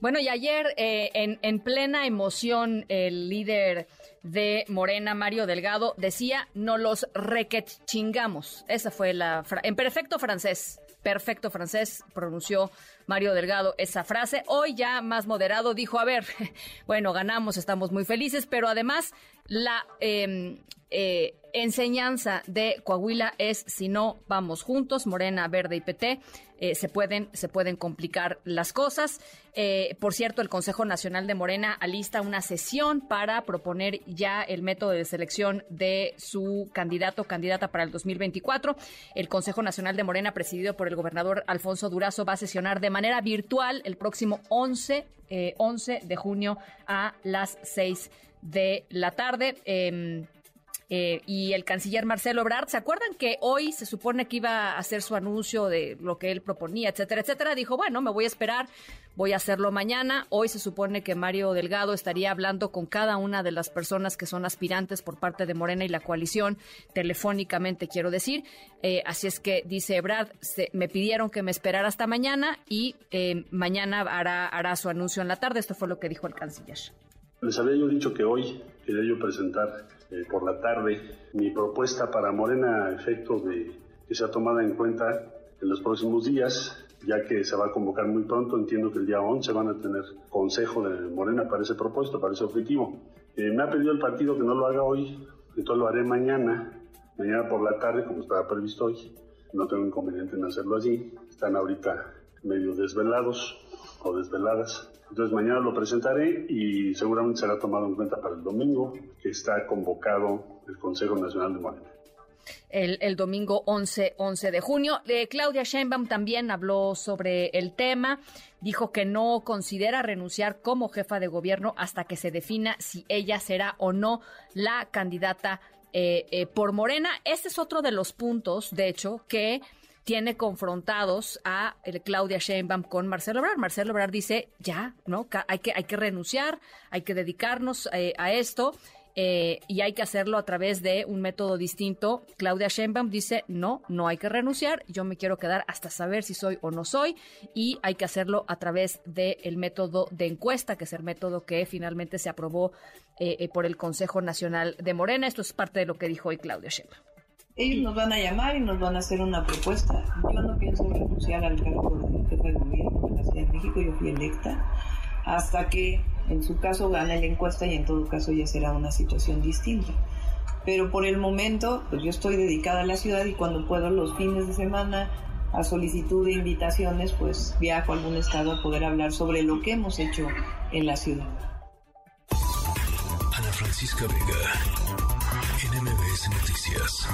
Bueno, y ayer eh, en, plena emoción el líder de Morena, Mario Delgado, decía, no los requet chingamos. Esa fue la... En perfecto francés, perfecto francés, pronunció Mario Delgado esa frase. Hoy ya más moderado dijo, a ver, bueno, ganamos, estamos muy felices, pero además la em, eh, enseñanza de Coahuila es si no vamos juntos, Morena, Verde y PT, eh, se, pueden, se pueden complicar las cosas. Eh, por cierto, el Consejo Nacional de Morena alista una sesión para proponer ya el método de selección de su candidato o candidata para el 2024. El Consejo Nacional de Morena, presidido por el gobernador Alfonso Durazo, va a sesionar de manera virtual el próximo 11, 11 de junio a las 6 de la tarde. Em, eh, y el canciller Marcelo Ebrard, ¿se acuerdan que hoy se supone que iba a hacer su anuncio de lo que él proponía, etcétera, etcétera? Dijo, bueno, me voy a esperar, voy a hacerlo mañana. Hoy se supone que Mario Delgado estaría hablando con cada una de las personas que son aspirantes por parte de Morena y la coalición, telefónicamente, quiero decir. Eh, así es que, dice Ebrard, me pidieron que me esperara hasta mañana y eh, mañana hará, hará su anuncio en la tarde. Esto fue lo que dijo el canciller. Les había yo dicho que hoy quería yo presentar eh, por la tarde mi propuesta para Morena a efecto de que sea tomada en cuenta en los próximos días, ya que se va a convocar muy pronto. Entiendo que el día 11 van a tener consejo de Morena para ese propuesto, para ese objetivo. Eh, me ha pedido el partido que no lo haga hoy, entonces lo haré mañana, mañana por la tarde, como estaba previsto hoy. No tengo inconveniente en hacerlo así. Están ahorita medio desvelados o desveladas. Entonces mañana lo presentaré y seguramente será tomado en cuenta para el domingo, que está convocado el Consejo Nacional de Morena. El, domingo 11, 11 de junio. Eh, Claudia Sheinbaum también habló sobre el tema. Dijo que no considera renunciar como jefa de gobierno hasta que se defina si ella será o no la candidata eh, eh, por Morena. Este es otro de los puntos, de hecho, que tiene confrontados a el Claudia Sheinbaum con Marcelo Obrador. Marcelo Obrador dice, ya, ¿no? Hay que, hay que renunciar, hay que dedicarnos eh, a esto. Eh, y hay que hacerlo a través de un método distinto. Claudia Sheinbaum dice, no, no hay que renunciar, yo me quiero quedar hasta saber si soy o no soy, y hay que hacerlo a través del método de encuesta, que es el método que finalmente se aprobó eh, por el Consejo Nacional de Morena. Esto es parte de lo que dijo hoy Claudia Sheinbaum ellos nos van a llamar y nos van a hacer una propuesta. Yo no pienso renunciar al cargo de jefe de gobierno de la Ciudad de México, yo fui electa, hasta que en su caso gane la encuesta y en todo caso ya será una situación distinta. Pero por el momento, pues yo estoy dedicada a la ciudad y cuando puedo los fines de semana, a solicitud de invitaciones, pues viajo a algún estado a poder hablar sobre lo que hemos hecho en la ciudad. Ana Francisca Vega, NMBS Noticias.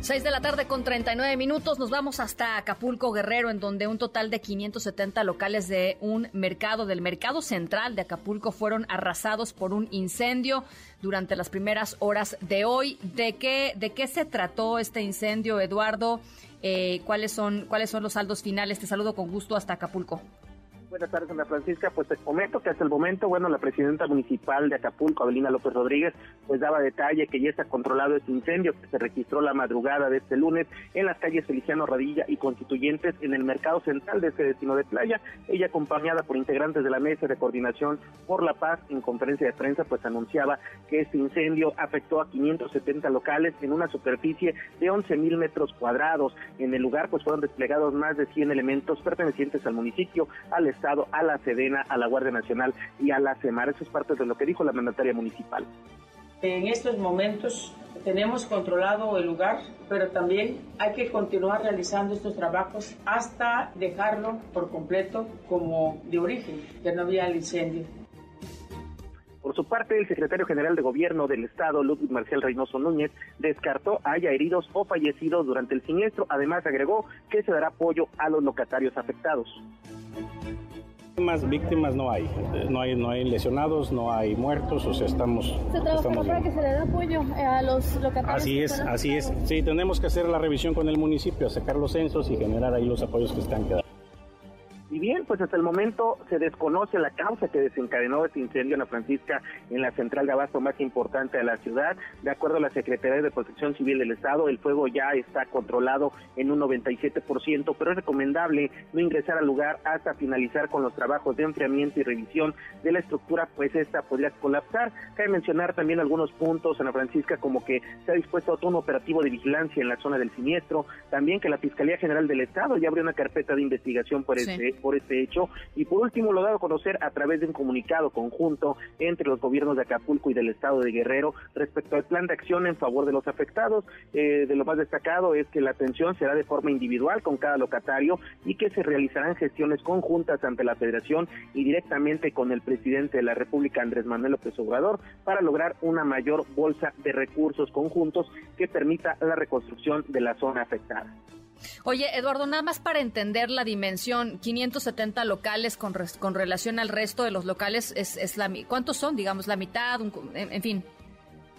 6 de la tarde con 39 minutos. Nos vamos hasta Acapulco Guerrero, en donde un total de 570 locales de un mercado, del mercado central de Acapulco, fueron arrasados por un incendio durante las primeras horas de hoy. ¿De qué, de qué se trató este incendio, Eduardo? Eh, ¿cuáles, son, ¿Cuáles son los saldos finales? Te saludo con gusto hasta Acapulco. Buenas tardes, Ana Francisca. Pues te comento que hasta el momento, bueno, la presidenta municipal de Acapulco, Abelina López Rodríguez, pues daba detalle que ya está controlado este incendio que se registró la madrugada de este lunes en las calles Feliciano Radilla y Constituyentes en el mercado central de este destino de playa. Ella, acompañada por integrantes de la Mesa de Coordinación por la Paz, en conferencia de prensa, pues anunciaba que este incendio afectó a 570 locales en una superficie de 11 mil metros cuadrados. En el lugar, pues fueron desplegados más de 100 elementos pertenecientes al municipio, al A la Sedena, a la Guardia Nacional y a la CEMAR. Eso es parte de lo que dijo la mandataria municipal. En estos momentos tenemos controlado el lugar, pero también hay que continuar realizando estos trabajos hasta dejarlo por completo como de origen, que no había el incendio. Por su parte, el secretario general de Gobierno del Estado, Ludwig Marcial Reynoso Núñez, descartó haya heridos o fallecidos durante el siniestro. Además, agregó que se dará apoyo a los locatarios afectados. Más víctimas no hay, no hay, no hay lesionados, no hay muertos, o sea, estamos. Se trabaja para que se le dé apoyo eh, a los locatarios. Así es, así es. Sí, tenemos que hacer la revisión con el municipio, sacar los censos y generar ahí los apoyos que están quedando. Y bien, pues hasta el momento se desconoce la causa que desencadenó este incendio en la Francisca en la central de abasto más importante de la ciudad. De acuerdo a la Secretaría de Protección Civil del Estado, el fuego ya está controlado en un 97%, pero es recomendable no ingresar al lugar hasta finalizar con los trabajos de enfriamiento y revisión de la estructura, pues esta podría colapsar. Cabe mencionar también algunos puntos, Ana Francisca, como que se ha dispuesto todo un operativo de vigilancia en la zona del siniestro, también que la Fiscalía General del Estado ya abrió una carpeta de investigación por este por este hecho. Y por último, lo dado a conocer a través de un comunicado conjunto entre los gobiernos de Acapulco y del estado de Guerrero respecto al plan de acción en favor de los afectados. Eh, de lo más destacado es que la atención será de forma individual con cada locatario y que se realizarán gestiones conjuntas ante la Federación y directamente con el presidente de la República, Andrés Manuel López Obrador, para lograr una mayor bolsa de recursos conjuntos que permita la reconstrucción de la zona afectada. Oye, Eduardo, nada más para entender la dimensión, 570 locales con, con relación al resto de los locales, es, es la, ¿cuántos son? Digamos, la mitad, en, fin.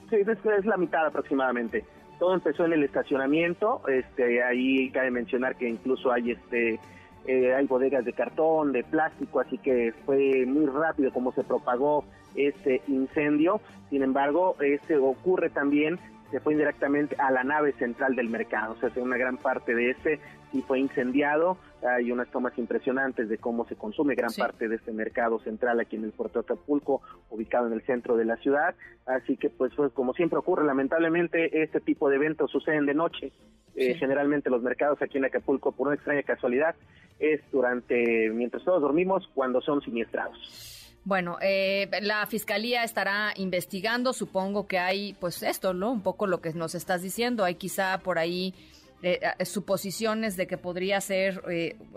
Sí, es, es la mitad aproximadamente. Todo empezó en el estacionamiento, este, ahí cabe mencionar que incluso hay este eh, hay bodegas de cartón, de plástico, así que fue muy rápido como se propagó este incendio. Sin embargo, este ocurre también se fue indirectamente a la nave central del mercado. O sea, una gran parte de ese sí fue incendiado. Hay unas tomas impresionantes de cómo se consume gran parte de este mercado central aquí en el puerto de Acapulco, ubicado en el centro de la ciudad. Así que, pues, como siempre ocurre, lamentablemente este tipo de eventos suceden de noche. Eh, generalmente los mercados aquí en Acapulco, por una extraña casualidad, es durante, mientras todos dormimos, cuando son siniestrados. Bueno, eh, la fiscalía estará investigando. Supongo que hay, pues esto, ¿no? Un poco lo que nos estás diciendo. Hay quizá por ahí eh, eh, suposiciones de que podría ser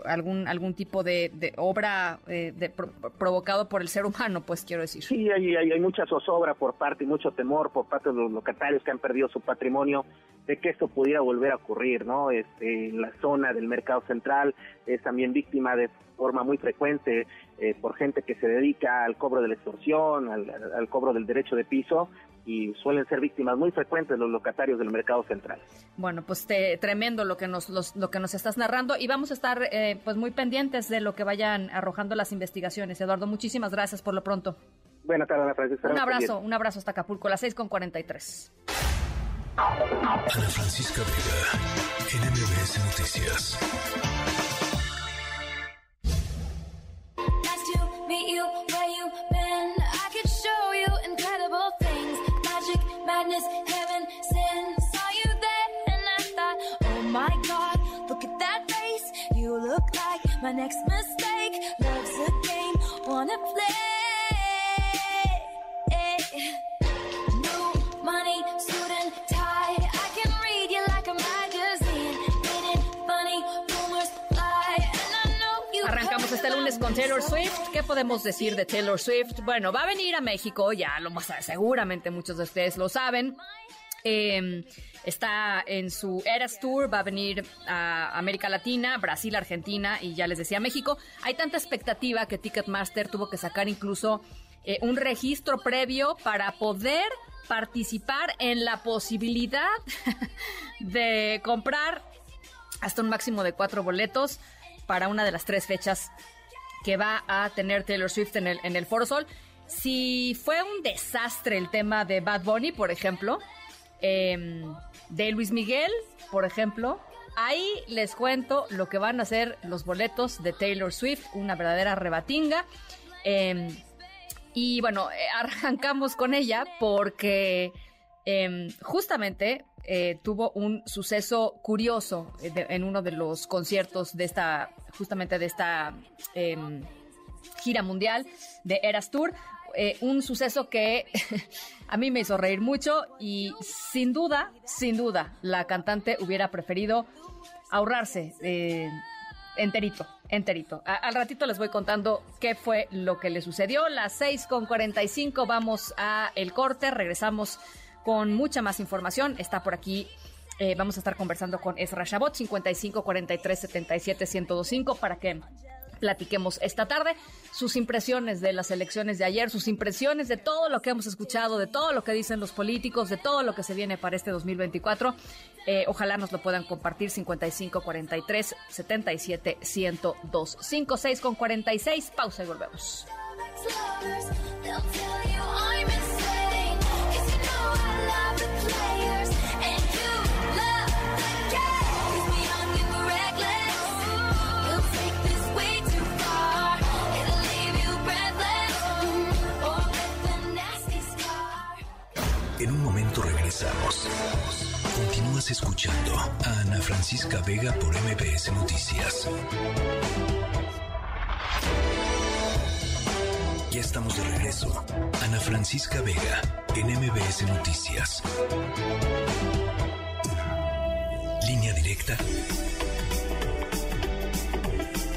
algún algún tipo de, obra de, provocado por el ser humano, pues quiero decir. Sí, hay, hay, hay, mucha zozobra por parte y mucho temor por parte de los locatarios que han perdido su patrimonio de que esto pudiera volver a ocurrir, ¿no? Este, la zona del mercado central es también víctima de forma muy frecuente eh, por gente que se dedica al cobro de la extorsión, al, cobro del derecho de piso y suelen ser víctimas muy frecuentes los locatarios del mercado central. Bueno, pues tremendo lo que nos lo que nos estás narrando y vamos a estar eh, pues muy pendientes de lo que vayan arrojando las investigaciones. Eduardo, muchísimas gracias por lo pronto. Buenas tardes, Ana Francisca. Un abrazo, un abrazo hasta Acapulco, las 6 con 43. Ana Francisca Vega, NMBS Noticias. meet you where you been. I could show you incredible things. Magic, madness, heaven, sin. Saw you there and I thought, oh my god, look at that face. You look like my next mistake. Love's a game, wanna play. Con Taylor Swift. ¿Qué podemos decir de Taylor Swift? Bueno, va a venir a México, ya lo más seguramente muchos de ustedes lo saben. Em, está en su Eras Tour, va a venir a América Latina, Brasil, Argentina y ya les decía México. Hay tanta expectativa que Ticketmaster tuvo que sacar incluso eh, un registro previo para poder participar en la posibilidad de comprar hasta un máximo de cuatro boletos para una de las tres fechas que va a tener Taylor Swift en el, en el Foro Sol. Si fue un desastre el tema de Bad Bunny, por ejemplo, em, de Luis Miguel, por ejemplo, ahí les cuento lo que van a ser los boletos de Taylor Swift, una verdadera rebatinga. Em, y bueno, eh, arrancamos con ella porque em, justamente eh, tuvo un suceso curioso eh, en uno de los conciertos de esta, justamente de esta gira mundial de Eras Tour. Eh, un suceso que a mí me hizo reír mucho y sin duda, sin duda, la cantante hubiera preferido ahorrarse enterito, enterito. al ratito les voy contando qué fue lo que le sucedió. Las 6 con 45 vamos a el corte, regresamos con mucha más información. Está por aquí eh, vamos a estar conversando con Ezra Shabot, 55 43 77 1025, para que platiquemos esta tarde sus impresiones de las elecciones de ayer, sus impresiones de todo lo que hemos escuchado, de todo lo que dicen los políticos, de todo lo que se viene para este 2024. Eh, ojalá nos lo puedan compartir 55 43 77 102 56 con 46. Pausa y volvemos. En un momento regresamos. Continúas escuchando a Ana Francisca Vega por MBS Noticias. Estamos de regreso. Ana Francisca Vega en MBS Noticias. Línea directa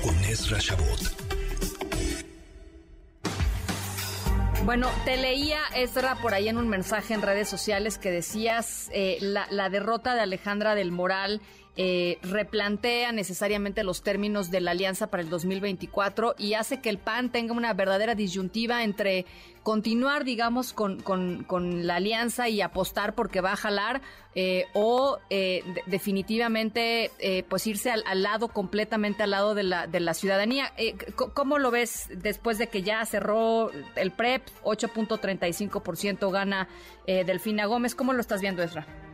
con Ezra Shabot. Bueno, te leía, Ezra, por ahí en un mensaje en redes sociales que decías eh, la derrota de Alejandra del Moral eh, replantea necesariamente los términos de la alianza para el 2024 y hace que el PAN tenga una verdadera disyuntiva entre continuar, digamos, con, con, la alianza y apostar porque va a jalar eh, o eh, definitivamente pues irse al, lado, completamente al lado de la, de la ciudadanía. ¿Cómo lo ves después de que ya cerró el PREP, 8.35% gana Delfina Gómez? ¿Cómo lo estás viendo, Ezra?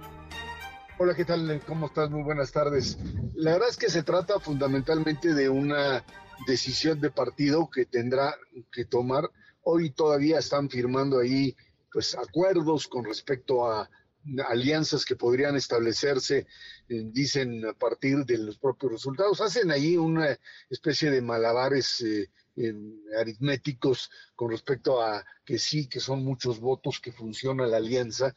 Hola, ¿qué tal? ¿Cómo estás? Muy buenas tardes. La verdad es que se trata fundamentalmente de una decisión de partido que tendrá que tomar. Hoy todavía están firmando ahí pues acuerdos con respecto a alianzas que podrían establecerse, eh, dicen a partir de los propios resultados. Hacen ahí una especie de malabares eh, aritméticos con respecto a que sí, que son muchos votos, que funciona la alianza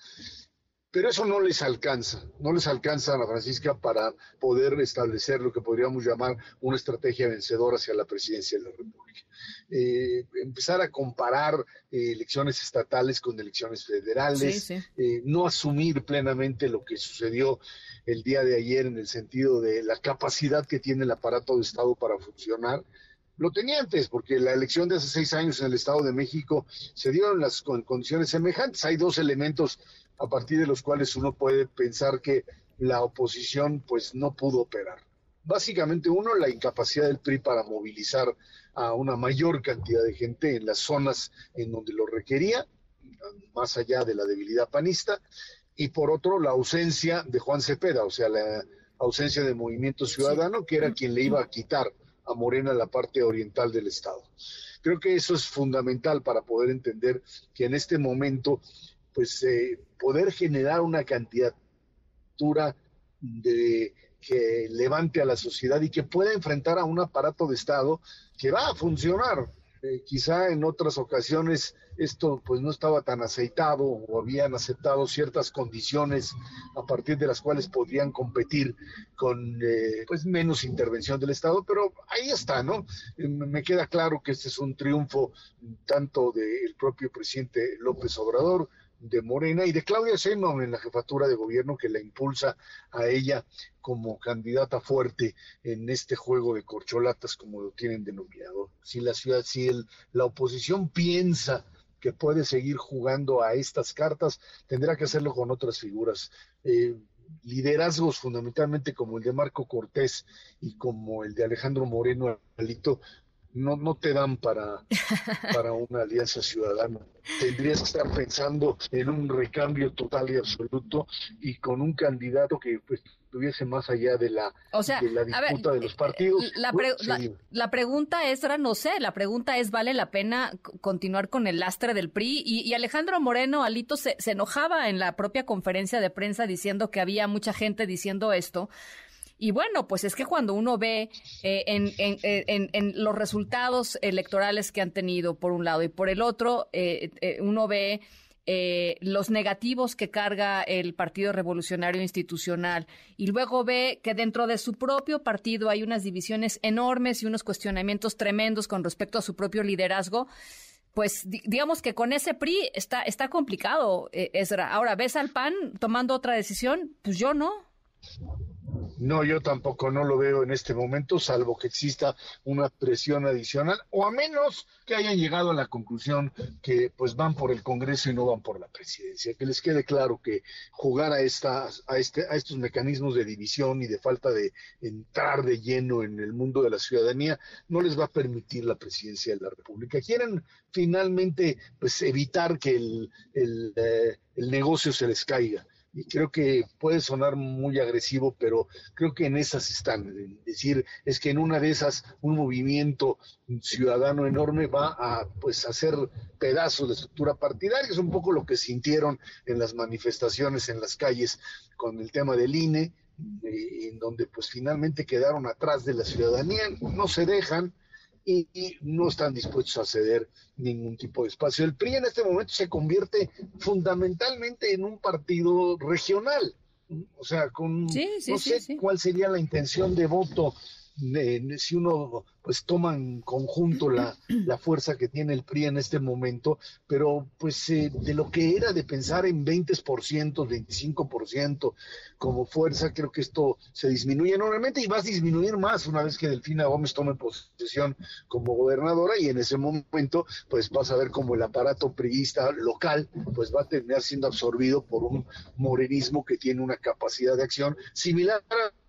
pero eso no les alcanza, no les alcanza a la Francisca para poder establecer lo que podríamos llamar una estrategia vencedora hacia la presidencia de la República. Eh, empezar a comparar eh, elecciones estatales con elecciones federales, eh, no asumir plenamente lo que sucedió el día de ayer en el sentido de la capacidad que tiene el aparato de Estado para funcionar. Lo tenía antes, porque la elección de hace seis años en el Estado de México se dio en las condiciones semejantes. Hay dos elementos a partir de los cuales uno puede pensar que la oposición pues no pudo operar. Básicamente uno, la incapacidad del PRI para movilizar a una mayor cantidad de gente en las zonas en donde lo requería, más allá de la debilidad panista, y por otro, la ausencia de Juan Cepeda, o sea, la ausencia de Movimiento Ciudadano, que era quien le iba a quitar a Morena la parte oriental del Estado. Creo que eso es fundamental para poder entender que en este momento pues eh, poder generar una candidatura de que levante a la sociedad y que pueda enfrentar a un aparato de Estado que va a funcionar. Eh, quizá en otras ocasiones esto pues no estaba tan aceitado o habían aceptado ciertas condiciones a partir de las cuales podrían competir con eh, pues menos intervención del Estado, pero ahí está, ¿no? me queda claro que este es un triunfo tanto del propio presidente López Obrador de Morena y de Claudia Sheinbaum en la jefatura de gobierno que la impulsa a ella como candidata fuerte en este juego de corcholatas como lo tienen denominado. Si la ciudad, si el, la oposición piensa que puede seguir jugando a estas cartas, tendrá que hacerlo con otras figuras. Eh, liderazgos fundamentalmente como el de Marco Cortés y como el de Alejandro Moreno Alito no, no te dan para, para una alianza ciudadana. Tendrías que estar pensando en un recambio total y absoluto y con un candidato que pues estuviese más allá de la, O sea, de la ver, disputa de los partidos. La, Uy, pre- sí, la- la pregunta es, no sé, la pregunta es, ¿vale la pena continuar con el lastre del PRI? Y, y Alejandro Moreno, Alito, se, se enojaba en la propia conferencia de prensa diciendo que había mucha gente diciendo esto. Y bueno, pues es que cuando uno ve eh, en, en- en- en los resultados electorales que han tenido por un lado y por el otro, eh, eh, uno ve eh, los negativos que carga el Partido Revolucionario Institucional y luego ve que dentro de su propio partido hay unas divisiones enormes y unos cuestionamientos tremendos con respecto a su propio liderazgo. Pues di- digamos que con ese PRI está, está complicado, eh, Ezra. Ahora, ¿ves al PAN tomando otra decisión? Pues yo no. No, yo tampoco no lo veo en este momento, salvo que exista una presión adicional, o a menos que hayan llegado a la conclusión que pues van por el Congreso y no van por la presidencia. Que les quede claro que jugar a a este, a estos mecanismos de división y de falta de entrar de lleno en el mundo de la ciudadanía no les va a permitir la presidencia de la República. Quieren finalmente pues evitar que el, eh, el negocio se les caiga y creo que puede sonar muy agresivo, pero creo que en esas están. Es decir, es que en una de esas un movimiento ciudadano enorme va a pues hacer pedazos de estructura partidaria, es un poco lo que sintieron en las manifestaciones en las calles con el tema del INE, eh, en donde pues finalmente quedaron atrás de la ciudadanía, no se dejan y, y no están dispuestos a ceder ningún tipo de espacio. El PRI en este momento se convierte fundamentalmente en un partido regional, o sea, con sí, no sí, sé sí. cuál sería la intención de voto de- si uno pues toma en conjunto la, la fuerza que tiene el PRI en este momento, pero pues eh, de lo que era de pensar en 20%, 25% como fuerza, creo que esto se disminuye enormemente y va a disminuir más una vez que Delfina Gómez tome posesión como gobernadora y en ese momento pues vas a ver como el aparato priista local pues va a terminar siendo absorbido por un morenismo que tiene una capacidad de acción similar a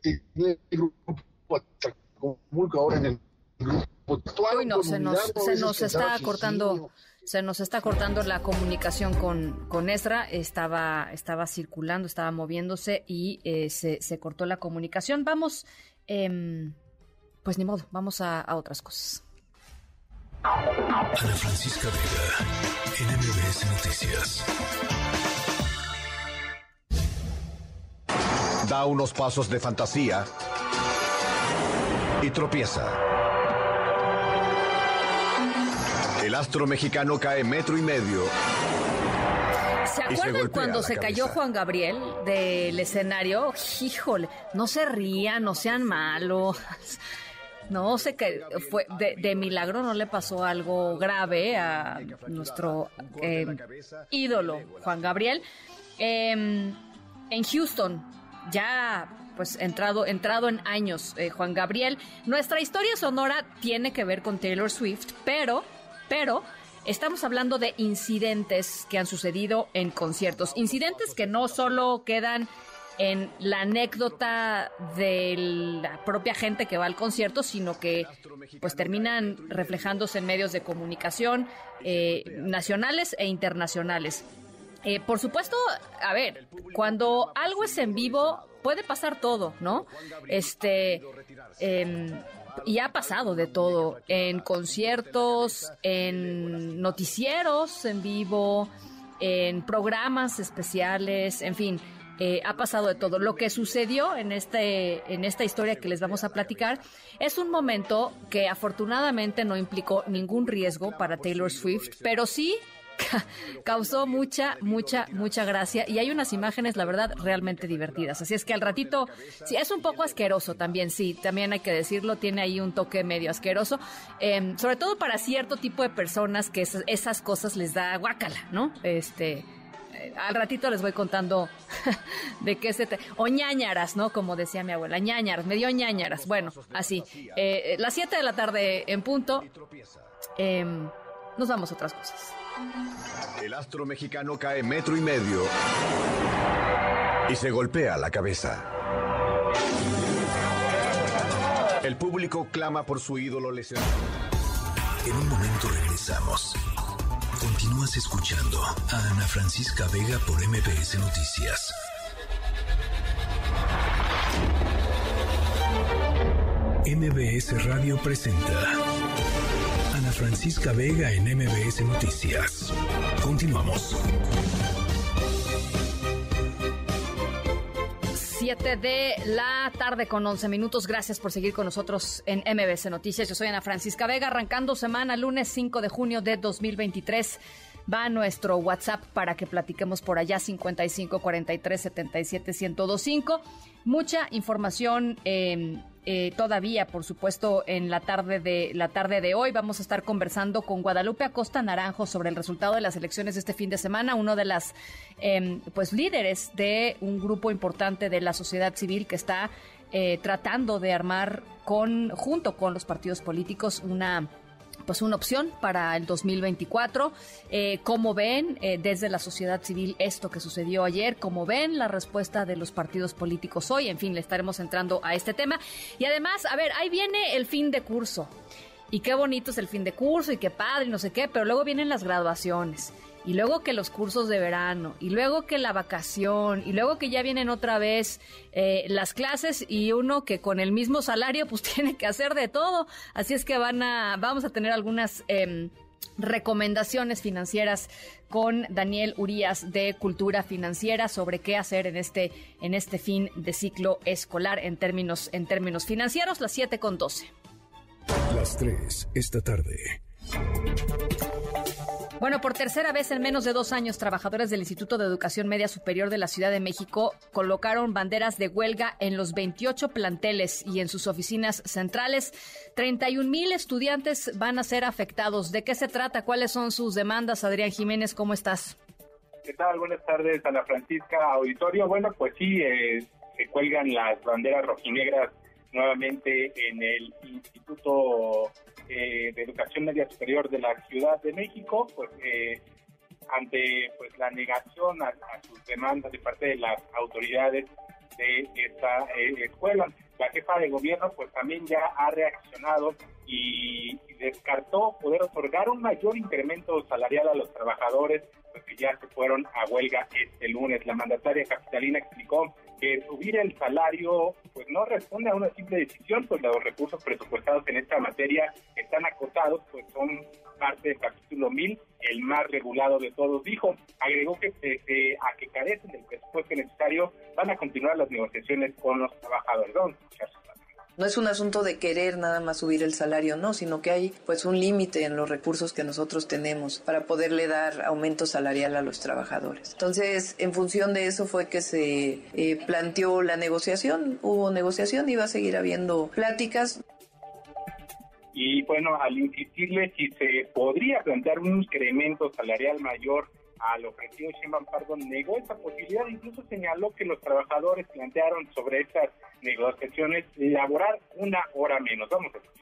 tiene el grupo Atlacomulco ahora en el grupo actual, Uy, no, se nos, se nos está cortando, se nos está cortando la comunicación con, con Ezra. Estaba, estaba circulando, estaba moviéndose y eh, se, se cortó la comunicación. Vamos, em, pues ni modo, vamos a, a otras cosas. Ana Francisca Vega, en MBS Noticias. Da unos pasos de fantasía y tropieza. El astro mexicano cae metro y medio. ¿Se acuerdan cuando se cayó. Juan Gabriel del escenario? Híjole, no se rían, no sean malos. No sé que fue de, de milagro no le pasó algo grave a nuestro eh, ídolo Juan Gabriel Em, en Houston. Ya pues entrado entrado en años eh, Juan Gabriel. Nuestra historia sonora tiene que ver con Taylor Swift, pero pero Estamos hablando de incidentes que han sucedido en conciertos. Incidentes que no solo quedan en la anécdota de la propia gente que va al concierto, sino que pues terminan reflejándose en medios de comunicación eh, nacionales e internacionales. Eh, por supuesto, a ver, cuando algo es en vivo puede pasar todo, ¿no? Este em, y ha pasado de todo en conciertos, en noticieros en vivo, en programas especiales, en fin, eh, ha pasado de todo. Lo que sucedió en este en esta historia que les vamos a platicar es un momento que afortunadamente no implicó ningún riesgo para Taylor Swift, pero sí ca- causó mucha, mucha, mucha gracia y hay unas imágenes, la verdad, realmente divertidas. Así es que al ratito, sí, es un poco asqueroso también, sí, también hay que decirlo, tiene ahí un toque medio asqueroso, eh, sobre todo para cierto tipo de personas que esas, cosas les da guácala, ¿no? Este... eh, Al ratito les voy contando de qué se... Te... O ñañaras, ¿no? Como decía mi abuela, ñañaras, me dio ñañaras. Bueno, así. Eh, las 7 de la tarde en punto. em, nos vamos a otras cosas. El astro mexicano cae metro y medio y se golpea la cabeza. El público clama por su ídolo lesionado. En un momento regresamos. Continúas escuchando a Ana Francisca Vega por MBS Noticias. MBS Radio presenta Francisca Vega en MBS Noticias. Continuamos. 7 de la tarde con 11 minutos. Gracias por seguir con nosotros en MBC Noticias. Yo soy Ana Francisca Vega, arrancando semana lunes 5 de junio de 2023. Va nuestro WhatsApp para que platiquemos por allá 55 43 77 1025. Mucha información eh, eh, todavía, por supuesto, en la tarde de la tarde de hoy. Vamos a estar conversando con Guadalupe Acosta Naranjo sobre el resultado de las elecciones de este fin de semana, uno de las eh, pues líderes de un grupo importante de la sociedad civil que está eh, tratando de armar con junto con los partidos políticos una pues una opción para el 2024. Eh, ¿Cómo ven eh, desde la sociedad civil esto que sucedió ayer? ¿Cómo ven la respuesta de los partidos políticos hoy? En fin, le estaremos entrando a este tema. Y además, a ver, ahí viene el fin de curso. Y qué bonito es el fin de curso y qué padre y no sé qué, pero luego vienen las graduaciones y luego que los cursos de verano, y luego que la vacación, y luego que ya vienen otra vez eh, las clases y uno que con el mismo salario pues tiene que hacer de todo. Así es que van a, vamos a tener algunas eh, recomendaciones financieras con Daniel Urias de Cultura Financiera sobre qué hacer en este, en este fin de ciclo escolar en términos, en términos financieros, las 7 con 12. Las 3 esta tarde. Bueno, por tercera vez en menos de dos años, trabajadores del Instituto de Educación Media Superior de la Ciudad de México colocaron banderas de huelga en los 28 planteles y en sus oficinas centrales. 31 mil estudiantes van a ser afectados. ¿De qué se trata? ¿Cuáles son sus demandas? Adrián Jiménez, ¿cómo estás? ¿Qué tal? Buenas tardes, Ana Francisca Auditorio. Bueno, pues sí, eh, se cuelgan las banderas rojinegras nuevamente en el Instituto eh, de Educación Media Superior de la Ciudad de México, pues eh, ante pues la negación a, sus demandas de parte de las autoridades de esta eh, escuela. La jefa de gobierno pues también ya ha reaccionado y, descartó poder otorgar un mayor incremento salarial a los trabajadores pues, que ya se fueron a huelga este lunes. La mandataria capitalina explicó que subir el salario pues no responde a una simple decisión, pues los recursos presupuestados en esta materia están acotados, pues son parte del capítulo 1000, el más regulado de todos. Dijo, agregó que pese a que carecen del presupuesto necesario, van a continuar las negociaciones con los trabajadores. No es un asunto de querer nada más subir el salario, no, sino que hay pues un límite en los recursos que nosotros tenemos para poderle dar aumento salarial a los trabajadores. Entonces, en función de eso fue que se eh, planteó la negociación, hubo negociación, iba a seguir habiendo pláticas. Y bueno, al insistirle si se podría plantear un incremento salarial mayor al ofrecido Sheinbaum Pardon negó esa posibilidad, incluso señaló que los trabajadores plantearon sobre estas negociaciones laborar una hora menos. Vamos a escuchar.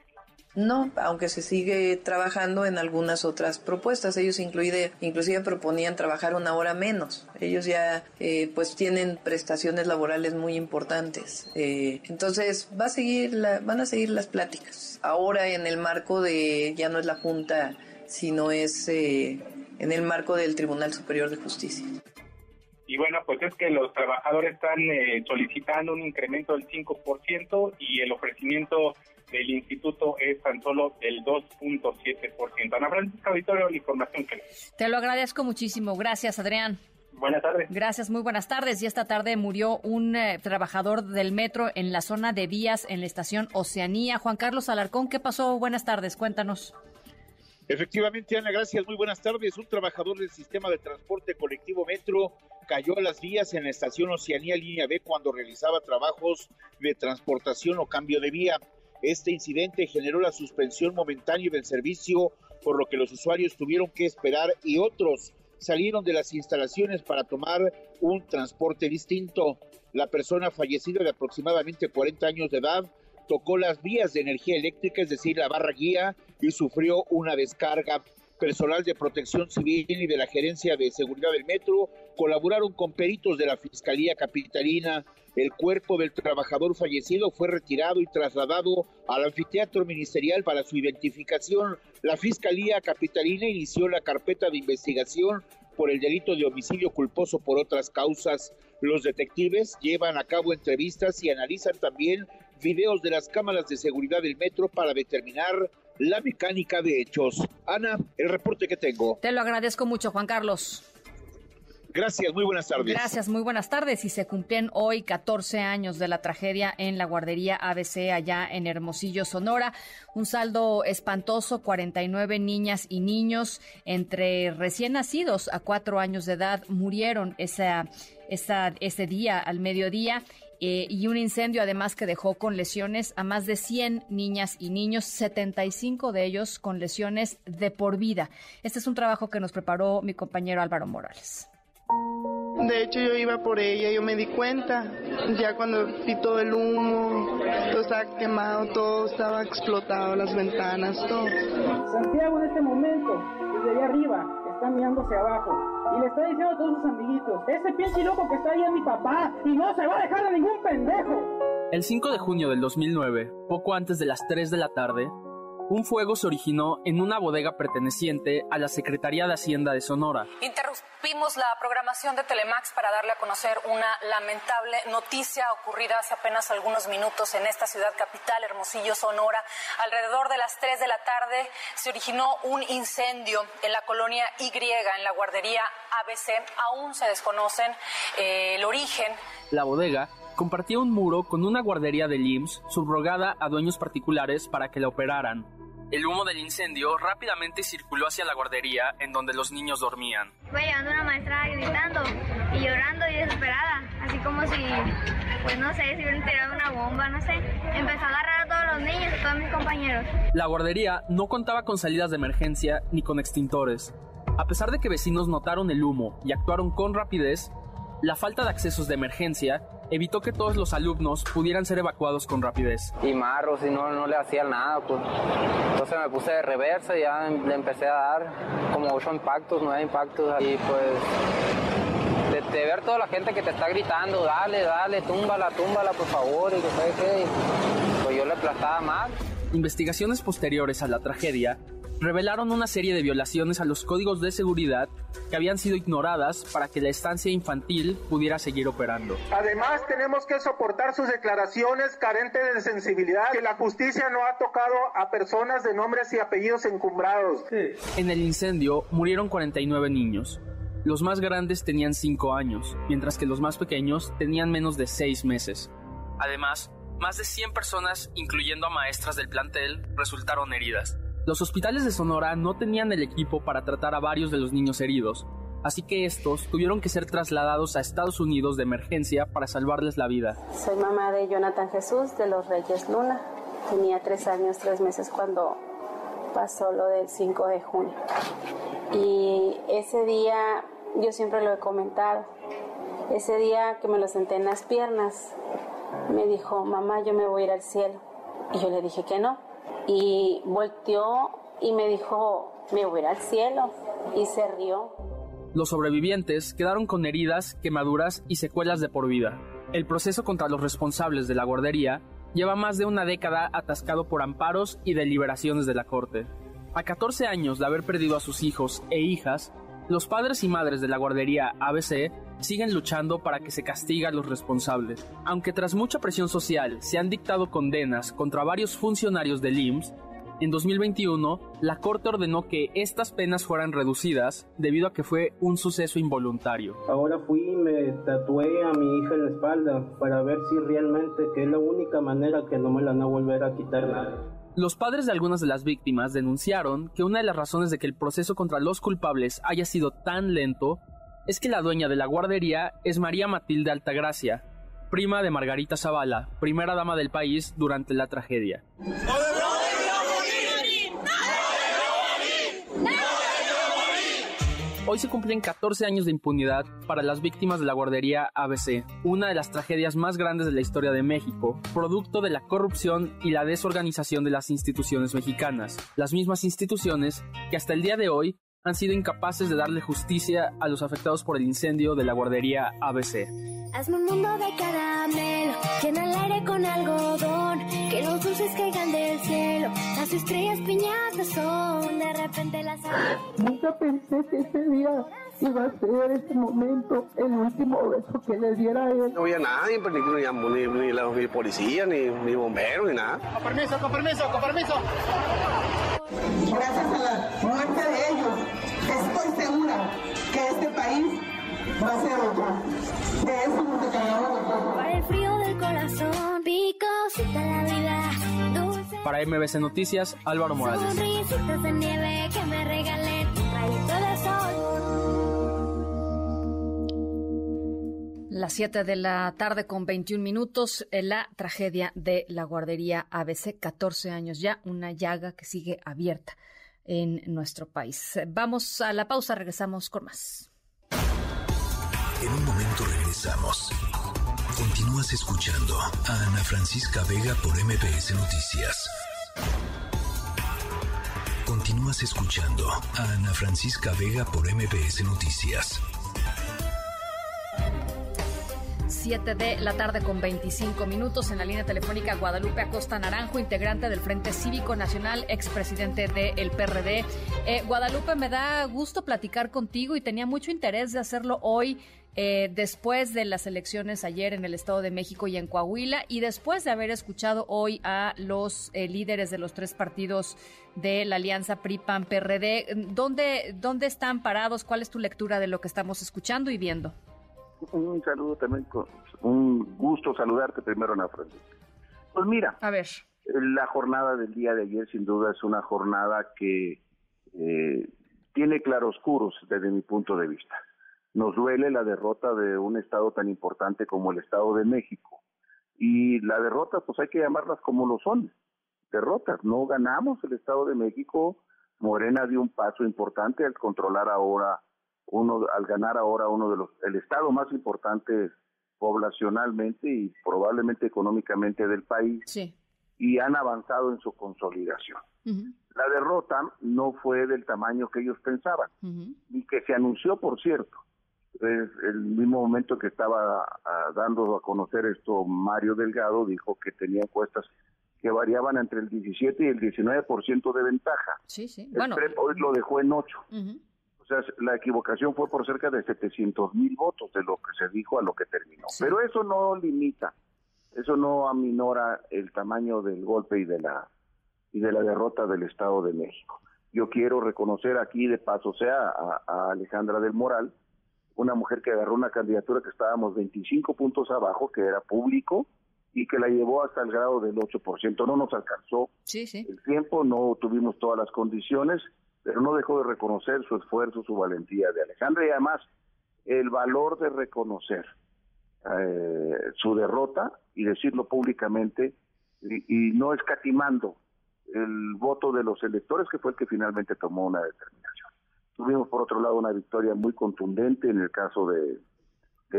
No, aunque se sigue trabajando en algunas otras propuestas. Ellos incluide, inclusive proponían trabajar una hora menos. Ellos ya eh, pues tienen prestaciones laborales muy importantes. Eh, entonces va a seguir la, van a seguir las pláticas. Ahora en el marco de ya no es la Junta, sino es eh, en el marco del Tribunal Superior de Justicia. Y bueno, pues es que los trabajadores están eh, solicitando un incremento del 5% y el ofrecimiento del instituto es tan solo del 2.7%. Ana Francisca Auditorio, la información que Te lo agradezco muchísimo. Gracias, Adrián. Buenas tardes. Gracias, muy buenas tardes. Y esta tarde murió un eh, trabajador del metro en la zona de vías en la estación Oceanía. Juan Carlos Alarcón, ¿qué pasó? Buenas tardes, cuéntanos. Efectivamente, Ana, gracias. Muy buenas tardes. Un trabajador del sistema de transporte colectivo Metro cayó a las vías en la estación Oceanía Línea B cuando realizaba trabajos de transportación o cambio de vía. Este incidente generó la suspensión momentánea del servicio, por lo que los usuarios tuvieron que esperar y otros salieron de las instalaciones para tomar un transporte distinto. La persona fallecida de aproximadamente 40 años de edad tocó las vías de energía eléctrica, es decir, la barra guía, y sufrió una descarga. Personal de Protección Civil y de la Gerencia de Seguridad del Metro colaboraron con peritos de la Fiscalía Capitalina. El cuerpo del trabajador fallecido fue retirado y trasladado al anfiteatro ministerial para su identificación. La Fiscalía Capitalina inició la carpeta de investigación por el delito de homicidio culposo por otras causas. Los detectives llevan a cabo entrevistas y analizan también videos de las cámaras de seguridad del metro para determinar la mecánica de hechos. Ana, el reporte que tengo. Te lo agradezco mucho, Juan Carlos. Gracias, muy buenas tardes. Gracias, muy buenas tardes. Y se cumplen hoy 14 años de la tragedia en la guardería ABC allá en Hermosillo, Sonora. Un saldo espantoso, 49 niñas y niños entre recién nacidos a cuatro años de edad murieron esa, esa, ese día al mediodía. Eh, y un incendio además que dejó con lesiones a más de 100 niñas y niños, 75 de ellos con lesiones de por vida. Este es un trabajo que nos preparó mi compañero Álvaro Morales. De hecho, yo iba por ella, yo me di cuenta, ya cuando vi todo el humo, todo estaba quemado, todo estaba explotado, las ventanas, todo. Santiago en este momento, desde allá arriba, está mirando hacia abajo y le está diciendo a todos sus amiguitos, ese pinche loco que está ahí es mi papá y no se va a dejar a ningún pendejo. El 5 de junio del 2009, poco antes de las 3 de la tarde, un fuego se originó en una bodega perteneciente a la Secretaría de Hacienda de Sonora. Interrumpimos la programación de Telemax para darle a conocer una lamentable noticia ocurrida hace apenas algunos minutos en esta ciudad capital, Hermosillo, Sonora. Alrededor de las 3 de la tarde se originó un incendio en la colonia Y, en la guardería ABC. Aún se desconocen eh, el origen. La bodega compartía un muro con una guardería de IMSS subrogada a dueños particulares para que la operaran. El humo del incendio rápidamente circuló hacia la guardería en donde los niños dormían. Fue llegando una maestra gritando y llorando y desesperada, así como si, pues no sé, si hubieran tirado una bomba, no sé. Empezó a agarrar a todos los niños, a todos mis compañeros. La guardería no contaba con salidas de emergencia ni con extintores. A pesar de que vecinos notaron el humo y actuaron con rapidez, la falta de accesos de emergencia evitó que todos los alumnos pudieran ser evacuados con rapidez. Y marros y no, no le hacían nada, pues. Entonces me puse de reversa y ya le empecé a dar como ocho impactos, nueve impactos y pues de, ver toda la gente que te está gritando, dale, dale, túmbala, túmbala, por favor, y que qué, pues yo le aplastaba más. Investigaciones posteriores a la tragedia revelaron una serie de violaciones a los códigos de seguridad que habían sido ignoradas para que la estancia infantil pudiera seguir operando. Además, tenemos que soportar sus declaraciones carentes de sensibilidad, que la justicia no ha tocado a personas de nombres y apellidos encumbrados. En el incendio murieron 49 niños. Los más grandes tenían 5 años, mientras que los más pequeños tenían menos de 6 meses. Además, más de 100 personas, incluyendo a maestras del plantel, resultaron heridas. Los hospitales de Sonora no tenían el equipo para tratar a varios de los niños heridos, así que estos tuvieron que ser trasladados a Estados Unidos de emergencia para salvarles la vida. Soy mamá de Jonathan Jesús de los Reyes Luna. Tenía tres años, tres meses cuando pasó lo del 5 de junio. Y ese día, yo siempre lo he comentado, ese día que me lo senté en las piernas, me dijo, mamá, yo me voy a ir al cielo. Y yo le dije que no, y volteó y me dijo, me voy al cielo y se rió. Los sobrevivientes quedaron con heridas, quemaduras y secuelas de por vida. El proceso contra los responsables de la guardería lleva más de una década atascado por amparos y deliberaciones de la Corte. A 14 años de haber perdido a sus hijos e hijas, los padres y madres de la guardería ABC siguen luchando para que se castigue a los responsables. Aunque tras mucha presión social se han dictado condenas contra varios funcionarios del IMSS, en 2021 la Corte ordenó que estas penas fueran reducidas debido a que fue un suceso involuntario. Ahora fui y me tatué a mi hija en la espalda para ver si realmente que es la única manera que no me la van a volver a quitar nada. Los padres de algunas de las víctimas denunciaron que una de las razones de que el proceso contra los culpables haya sido tan lento es que la dueña de la guardería es María Matilde Altagracia, prima de Margarita Zavala, primera dama del país durante la tragedia. Hoy se cumplen 14 años de impunidad para las víctimas de la guardería ABC, una de las tragedias más grandes de la historia de México, producto de la corrupción y la desorganización de las instituciones mexicanas, las mismas instituciones que hasta el día de hoy han sido incapaces de darle justicia a los afectados por el incendio de la guardería ABC. Hazme un mundo de caramelo, llena el aire con algodón, que los dulces caigan del cielo, las estrellas piñatas son, de repente las... Nunca pensé que ese día iba a ser ese momento el último beso que le diera a él. No había nadie, pues, ni, ni, ni, la ni policía, ni, ni bomberos, ni nada. Con permiso, con permiso, con permiso. Gracias a la muerte de ellos, que este país va a ser otro. De eso nos encargamos nosotros. Para el frío del corazón, picosita la vida, dulce Para MBC Noticias, Álvaro Morales. sonrisitas de nieve que me un rayito de sol. Las 7 de la tarde con 21 minutos, eh, la tragedia de la guardería ABC, 14 años ya, una llaga que sigue abierta en nuestro país. Vamos a la pausa, regresamos con más. En un momento regresamos. Continúas escuchando a Ana Francisca Vega por MBS Noticias. Continúas escuchando a Ana Francisca Vega por MBS Noticias. 7 de la tarde con 25 minutos en la línea telefónica Guadalupe Acosta Naranjo, integrante del Frente Cívico Nacional, expresidente del PRD. Eh, Guadalupe, me da gusto platicar contigo y tenía mucho interés de hacerlo hoy. eh, después de las elecciones ayer en el Estado de México y en Coahuila y después de haber escuchado hoy a los eh, líderes de los tres partidos de la alianza PRI-PAN-PRD, ¿dónde, ¿dónde están parados? ¿Cuál es tu lectura de lo que estamos escuchando y viendo? Un saludo también, con, un gusto saludarte primero, Ana Francisca. Pues mira, a ver, la jornada del día de ayer sin duda es una jornada que eh, tiene claroscuros desde mi punto de vista. Nos duele la derrota de un estado tan importante como el Estado de México. Y la derrota, pues hay que llamarlas como lo son, derrotas. No ganamos el Estado de México. Morena dio un paso importante al controlar ahora uno, al ganar ahora uno de los, el estado más importante poblacionalmente y probablemente económicamente del país. Sí. Y han avanzado en su consolidación. La derrota no fue del tamaño que ellos pensaban, y que se anunció, por cierto. Es el mismo momento que estaba ah, dando a conocer esto, Mario Delgado dijo que tenía encuestas que variaban entre el 17 y el 19% de ventaja. Sí, sí. El Bueno, PREP hoy lo dejó en 8. ujú. O sea, la equivocación fue por cerca de 700 mil votos de lo que se dijo a lo que terminó. Pero eso no limita, eso no aminora el tamaño del golpe y de la y de la derrota del Estado de México. Yo quiero reconocer aquí de paso sea a, a Alejandra del Moral, una mujer que agarró una candidatura que estábamos 25 puntos abajo, que era público y que la llevó hasta el grado del 8%. No nos alcanzó Sí, sí. el tiempo, no tuvimos todas las condiciones, pero no dejó de reconocer su esfuerzo, su valentía de Alejandra y además el valor de reconocer eh, su derrota y decirlo públicamente y, no escatimando el voto de los electores que fue el que finalmente tomó una determinación. Tuvimos por otro lado una victoria muy contundente en el caso de,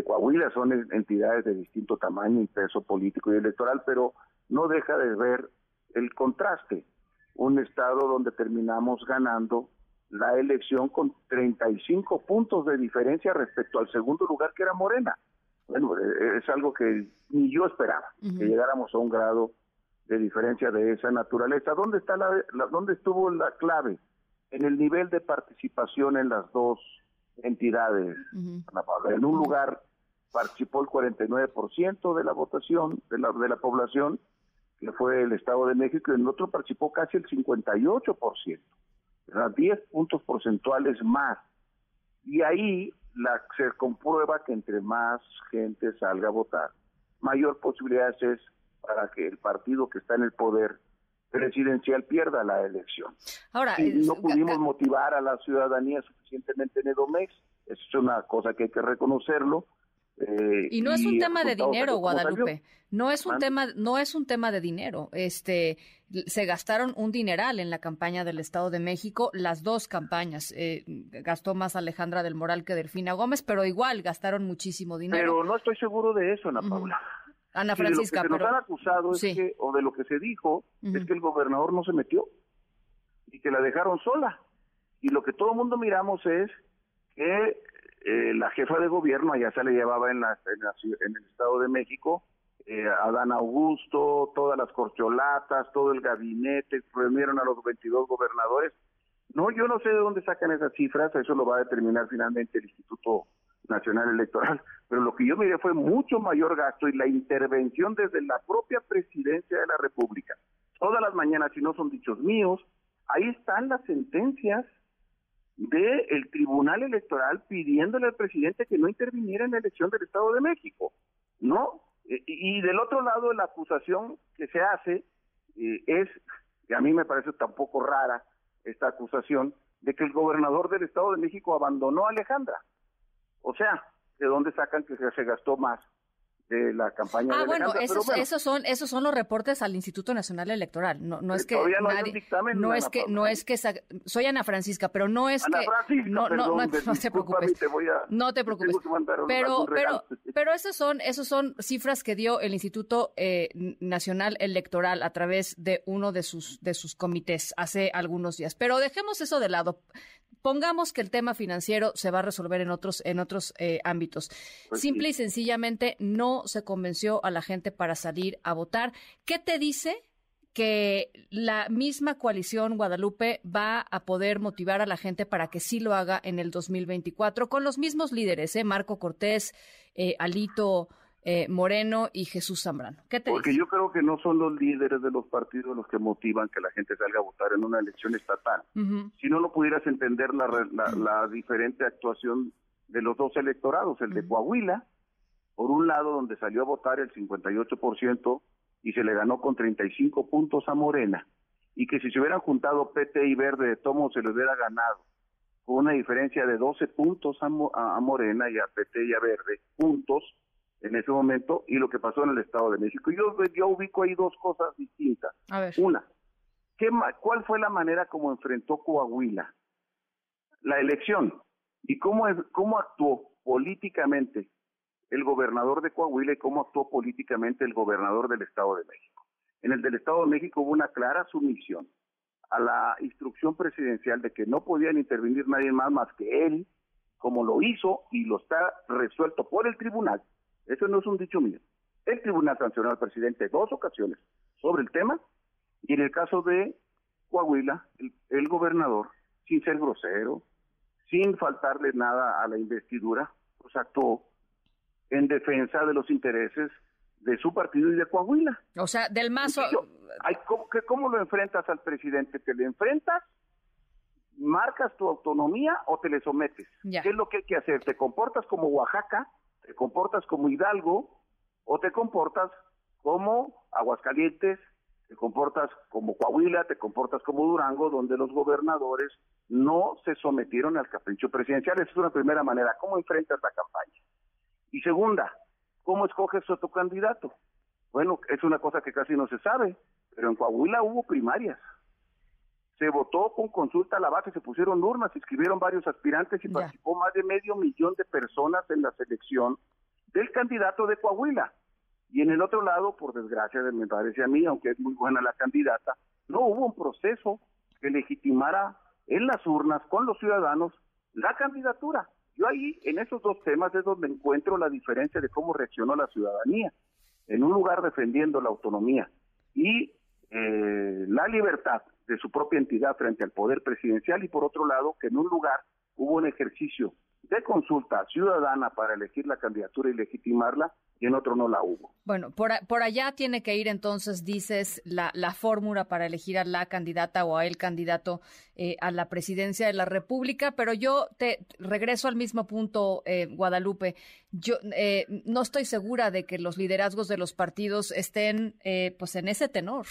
Coahuila, son en- entidades de distinto tamaño y peso político y electoral, pero no deja de ver el contraste. Un estado donde terminamos ganando la elección con 35 puntos de diferencia respecto al segundo lugar que era Morena. Bueno, eh, es algo que ni yo esperaba, que llegáramos a un grado de diferencia de esa naturaleza. ¿Dónde está la, la- dónde estuvo la clave? En el nivel de participación en las dos entidades. En un lugar participó el 49% de la votación de la, de la población, que fue el Estado de México, y en otro participó casi el 58%. ¿verdad? 10 puntos porcentuales más. Y ahí la, se comprueba que entre más gente salga a votar, mayor posibilidades es para que el partido que está en el poder presidencial pierda la elección. Ahora, no pudimos motivar a la ciudadanía suficientemente en Edomex, eso es una cosa que hay que reconocerlo, Eh, y no es un tema de dinero, Guadalupe. No es un tema, no es un tema de dinero. Este, se gastaron un dineral en la campaña del Estado de México, las dos campañas. Eh, gastó más Alejandra del Moral que Delfina Gómez, pero igual gastaron muchísimo dinero. Pero no estoy seguro de eso, Ana Paula. Ana Y de lo que Francisca, se nos han acusado es Sí. que, o de lo que se dijo, es que el gobernador no se metió y que la dejaron sola. Y lo que todo el mundo miramos es que eh, la jefa de gobierno allá se le llevaba en, la, en, la en el Estado de México, eh, Adán Augusto, todas las corcholatas, todo el gabinete, reunieron a los 22 gobernadores. No, yo no sé de dónde sacan esas cifras, eso lo va a determinar finalmente el Instituto Nacional Electoral, pero lo que yo miré fue mucho mayor gasto y la intervención desde la propia presidencia de la República. Todas las mañanas, si no son dichos míos, ahí están las sentencias del Tribunal Electoral pidiéndole al presidente que no interviniera en la elección del Estado de México, ¿no? Y, y del otro lado, la acusación que se hace eh, es, que a mí me parece tampoco rara esta acusación, de que el gobernador del Estado de México abandonó a Alejandra. O sea, ¿de dónde sacan que se gastó más de la campaña Ah, de bueno, Alejandra? Pero esos, esos son esos son los reportes al Instituto Nacional Electoral. No, no es que todavía no hay un nadie, dictamen, no es que no es que soy Ana Francisca, pero no es Ana que Francisca, no, no, perdón, no, te preocupes. te voy a- no te preocupes. que Pero pero pero esos son esos son cifras que dio el Instituto eh, Nacional Electoral a través de uno de sus de sus comités hace algunos días. Pero dejemos eso de lado. Pongamos que el tema financiero se va a resolver en otros en otros eh, ámbitos. Pues Simple y sencillamente no se convenció a la gente para salir a votar. ¿Qué te dice que la misma coalición Guadalupe va a poder motivar a la gente para que sí lo haga en el 2024 con los mismos líderes, ¿eh? Marco Cortés, eh, Alito eh, Moreno y Jesús Zambrano. ¿Qué te Porque dice? yo creo que no son los líderes de los partidos los que motivan que la gente salga a votar en una elección estatal. Si no, no pudieras entender la, la, la diferente actuación de los dos electorados, el de Coahuila, por un lado, donde salió a votar el 58% y se le ganó con 35 puntos a Morena, y que si se hubieran juntado PT y Verde de Tomo se le hubiera ganado con una diferencia de 12 puntos a, Mo- a- a Morena y a PT y a Verde, puntos en ese momento, y lo que pasó en el Estado de México. Yo, yo ubico ahí dos cosas distintas. A ver. Una, ¿qué ¿cuál fue la manera como enfrentó Coahuila la elección? ¿Y cómo, es- cómo actuó políticamente el gobernador de Coahuila y cómo actuó políticamente el gobernador del Estado de México? En el del Estado de México hubo una clara sumisión a la instrucción presidencial de que no podían intervenir nadie más más que él, como lo hizo y lo está resuelto por el tribunal. Eso no es un dicho mío. El tribunal sancionó al presidente dos ocasiones sobre el tema y en el caso de Coahuila, el, el gobernador, sin ser grosero, sin faltarle nada a la investidura, pues actuó en defensa de los intereses de su partido y de Coahuila. O sea, del mazo. ¿cómo, ¿Cómo lo enfrentas al presidente? ¿Te le enfrentas? ¿Marcas tu autonomía o te le sometes? Ya. ¿Qué es lo que hay que hacer? ¿Te comportas como Oaxaca? ¿Te comportas como Hidalgo? ¿O te comportas como Aguascalientes? ¿Te comportas como Coahuila? ¿Te comportas como Durango? Donde los gobernadores no se sometieron al capricho presidencial. Esa es una primera manera. ¿Cómo enfrentas la campaña? Y segunda, ¿cómo escoges a tu candidato? Bueno, es una cosa que casi no se sabe, pero en Coahuila hubo primarias. Se votó con consulta a la base, se pusieron urnas, se inscribieron varios aspirantes y participó más de medio millón de personas en la selección del candidato de Coahuila. Y en el otro lado, por desgracia, me parece a mí, aunque es muy buena la candidata, no hubo un proceso que legitimara en las urnas con los ciudadanos la candidatura. Yo ahí, en esos dos temas, es donde encuentro la diferencia de cómo reaccionó la ciudadanía. En un lugar defendiendo la autonomía y eh, la libertad de su propia entidad frente al poder presidencial y por otro lado que en un lugar hubo un ejercicio de consulta ciudadana para elegir la candidatura y legitimarla y en otro no la hubo. Bueno, por, por allá tiene que ir entonces, dices, la, la fórmula para elegir a la candidata o a el candidato eh, a la presidencia de la República, pero yo te regreso al mismo punto, eh, Guadalupe. Yo eh, no estoy segura de que los liderazgos de los partidos estén eh, pues en ese tenor.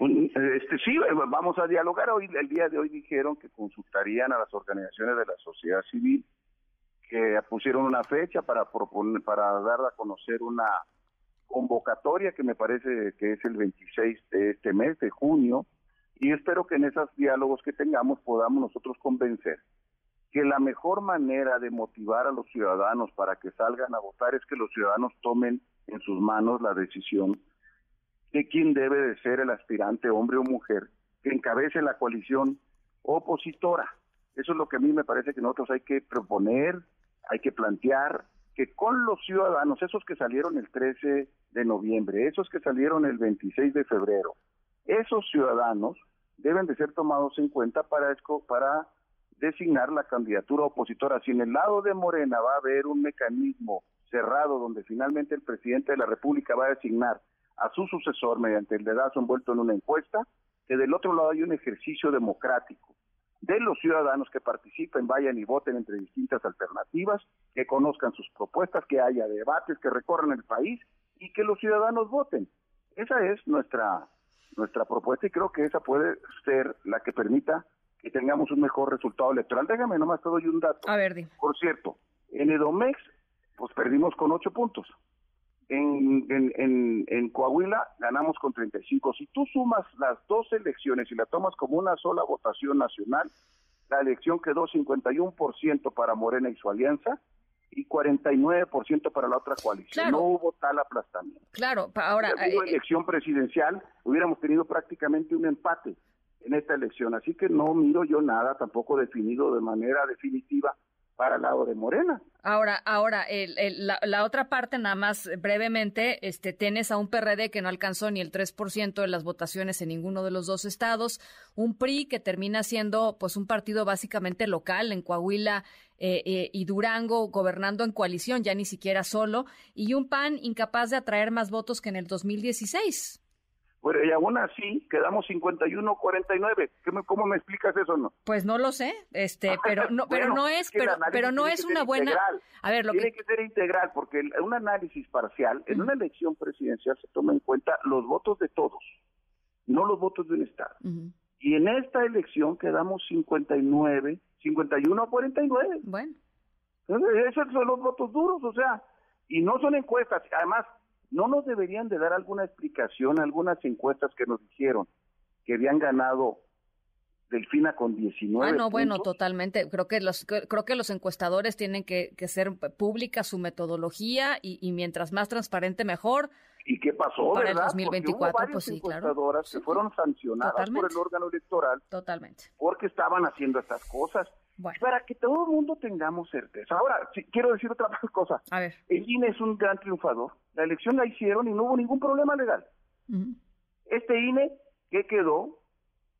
Este, sí, eh, vamos a dialogar. Hoy, el día de hoy dijeron que consultarían a las organizaciones de la sociedad civil, que pusieron una fecha para proponer, para dar a conocer una convocatoria que me parece que es el 26 de este mes de junio y espero que en esos diálogos que tengamos podamos nosotros convencer que la mejor manera de motivar a los ciudadanos para que salgan a votar es que los ciudadanos tomen en sus manos la decisión de quién debe de ser el aspirante, hombre o mujer, que encabece la coalición opositora. Eso es lo que a mí me parece que nosotros hay que proponer, hay que plantear, que con los ciudadanos, esos que salieron el 13 de noviembre, esos que salieron el 26 de febrero, esos ciudadanos deben de ser tomados en cuenta para, para designar la candidatura opositora. Si en el lado de Morena va a haber un mecanismo cerrado donde finalmente el presidente de la República va a designar a su sucesor mediante el dedazo envuelto en una encuesta, que del otro lado hay un ejercicio democrático de los ciudadanos que participen, vayan y voten entre distintas alternativas, que conozcan sus propuestas, que haya debates, que recorran el país y que los ciudadanos voten. Esa es nuestra nuestra propuesta y creo que esa puede ser la que permita que tengamos un mejor resultado electoral. Déjame nomás te doy un dato. A ver, Por cierto, en Edomex, pues perdimos con ocho puntos. En, en, en, en, Coahuila ganamos con 35. Si tú sumas las dos elecciones y la tomas como una sola votación nacional, la elección quedó 51% para Morena y su alianza y 49% para la otra coalición. No hubo tal aplastamiento. Claro, ahora... Si hubo eh, elección presidencial, hubiéramos tenido prácticamente un empate en esta elección. Así que no miro yo nada tampoco definido de manera definitiva para el lado de Morena. Ahora, ahora el, la, otra parte, nada más brevemente, este, tienes a un PRD que no alcanzó ni el 3% de las votaciones en ninguno de los dos estados, un PRI que termina siendo pues un partido básicamente local en Coahuila eh, eh, y Durango, gobernando en coalición, ya ni siquiera solo, y un PAN incapaz de atraer más votos que en el 2016. Bueno, y aún así quedamos 51-49. ¿Cómo me explicas eso no? Pues no lo sé, este, pero no, pero no es, pero, pero no es una buena. A ver, lo tiene que... que ser integral, porque un análisis parcial en una elección presidencial se toma en cuenta los votos de todos, no los votos de un estado. Y en esta elección quedamos 59, 51 a 49. Bueno. esos son los votos duros, o sea, y no son encuestas. Además, ¿no nos deberían de dar alguna explicación, algunas encuestas que nos dijeron que habían ganado Delfina con 19 Bueno, bueno, totalmente. Creo que los creo que los encuestadores tienen que, que ser pública su metodología y, mientras más transparente mejor. ¿Y qué pasó, para verdad? el 2024, pues sí, claro. que fueron sancionadas por el órgano electoral. Totalmente. Porque estaban haciendo estas cosas. Para que todo el mundo tengamos certeza. Ahora, quiero decir otra cosa. A ver. El INE es un gran triunfador. La elección la hicieron y no hubo ningún problema legal. Este INE que quedó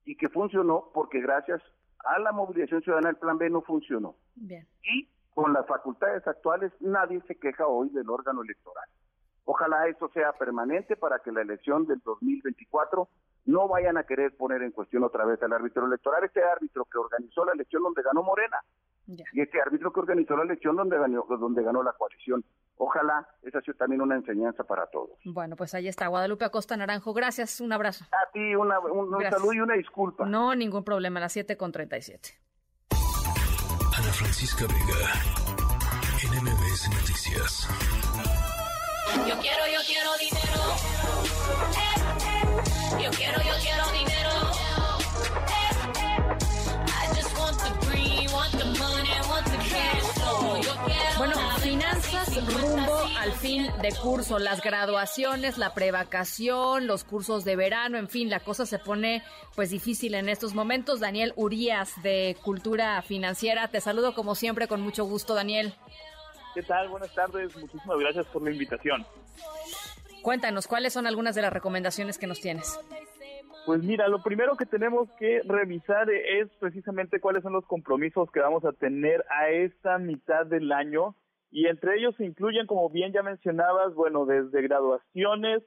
y que funcionó porque gracias a la movilización ciudadana el plan B no funcionó. Bien. Y con las facultades actuales nadie se queja hoy del órgano electoral. Ojalá eso sea permanente para que la elección del 2024 no vayan a querer poner en cuestión otra vez al árbitro electoral, este árbitro que organizó la elección donde ganó Morena y este árbitro que organizó la elección donde ganó, donde ganó la coalición. Ojalá esa sea también una enseñanza para todos. Bueno, pues ahí está, Guadalupe Acosta Naranjo. Gracias, un abrazo. A ti, un, saludo y una disculpa. No, ningún problema, a las 7 con 37. Ana Francisca Vega, NMBS Noticias. Yo quiero, yo quiero dinero. Yo quiero, yo quiero dinero. Rumbo al fin de curso, las graduaciones, la prevacación, los cursos de verano, en fin, la cosa se pone pues difícil en estos momentos. Daniel Urías de Cultura Financiera, te saludo como siempre con mucho gusto, Daniel. ¿Qué tal? Buenas tardes, muchísimas gracias por la invitación. Cuéntanos, ¿cuáles son algunas de las recomendaciones que nos tienes? Pues mira, lo primero que tenemos que revisar es precisamente cuáles son los compromisos que vamos a tener a esta mitad del año y entre ellos se incluyen, como bien ya mencionabas, bueno, desde graduaciones,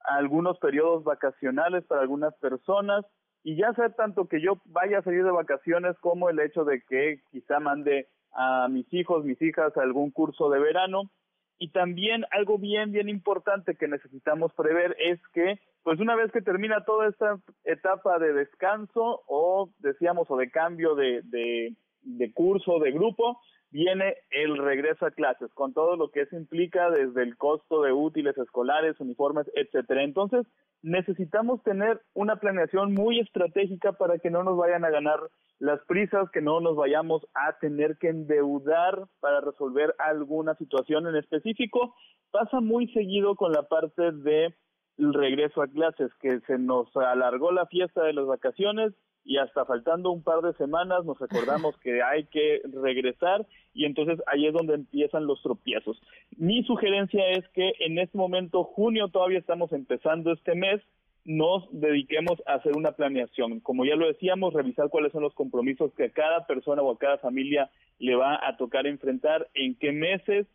algunos periodos vacacionales para algunas personas y ya sea tanto que yo vaya a salir de vacaciones como el hecho de que quizá mande a mis hijos, mis hijas a algún curso de verano. Y también algo bien, bien importante que necesitamos prever es que, pues una vez que termina toda esta etapa de descanso o, decíamos, o de cambio de, de, de curso, de grupo, viene el regreso a clases, con todo lo que eso implica desde el costo de útiles escolares, uniformes, etcétera. Entonces, necesitamos tener una planeación muy estratégica para que no nos vayan a ganar las prisas, que no nos vayamos a tener que endeudar para resolver alguna situación en específico. Pasa muy seguido con la parte de regreso a clases, que se nos alargó la fiesta de las vacaciones y hasta faltando un par de semanas nos recordamos que hay que regresar y entonces ahí es donde empiezan los tropiezos. Mi sugerencia es que en este momento, junio, todavía estamos empezando este mes, nos dediquemos a hacer una planeación. Como ya lo decíamos, revisar cuáles son los compromisos que a cada persona o a cada familia le va a tocar enfrentar, en qué meses,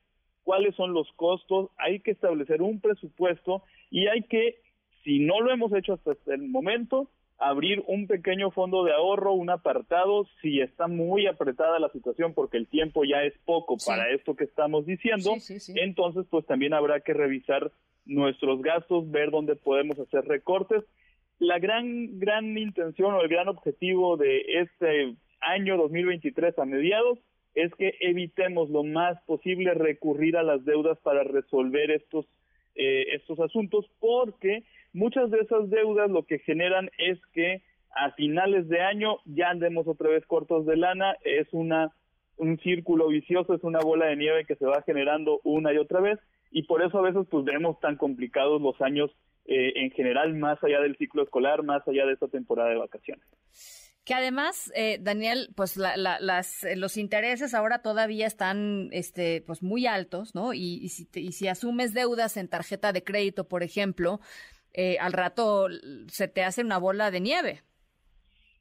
cuáles son los costos, hay que establecer un presupuesto y hay que, si no lo hemos hecho hasta el momento, abrir un pequeño fondo de ahorro, un apartado, si está muy apretada la situación porque el tiempo ya es poco para esto que estamos diciendo, entonces pues también habrá que revisar nuestros gastos, ver dónde podemos hacer recortes. La gran, gran intención o el gran objetivo de este año 2023 a mediados es que evitemos lo más posible recurrir a las deudas para resolver estos, eh, estos asuntos porque muchas de esas deudas lo que generan es que a finales de año ya andemos otra vez cortos de lana, es una un círculo vicioso, es una bola de nieve que se va generando una y otra vez y por eso a veces pues vemos tan complicados los años eh, en general más allá del ciclo escolar, más allá de esta temporada de vacaciones. Que además, eh, Daniel, pues las, los intereses ahora todavía están este, pues muy altos, ¿no? Y, si y si asumes deudas en tarjeta de crédito, por ejemplo, eh, al rato se te hace una bola de nieve.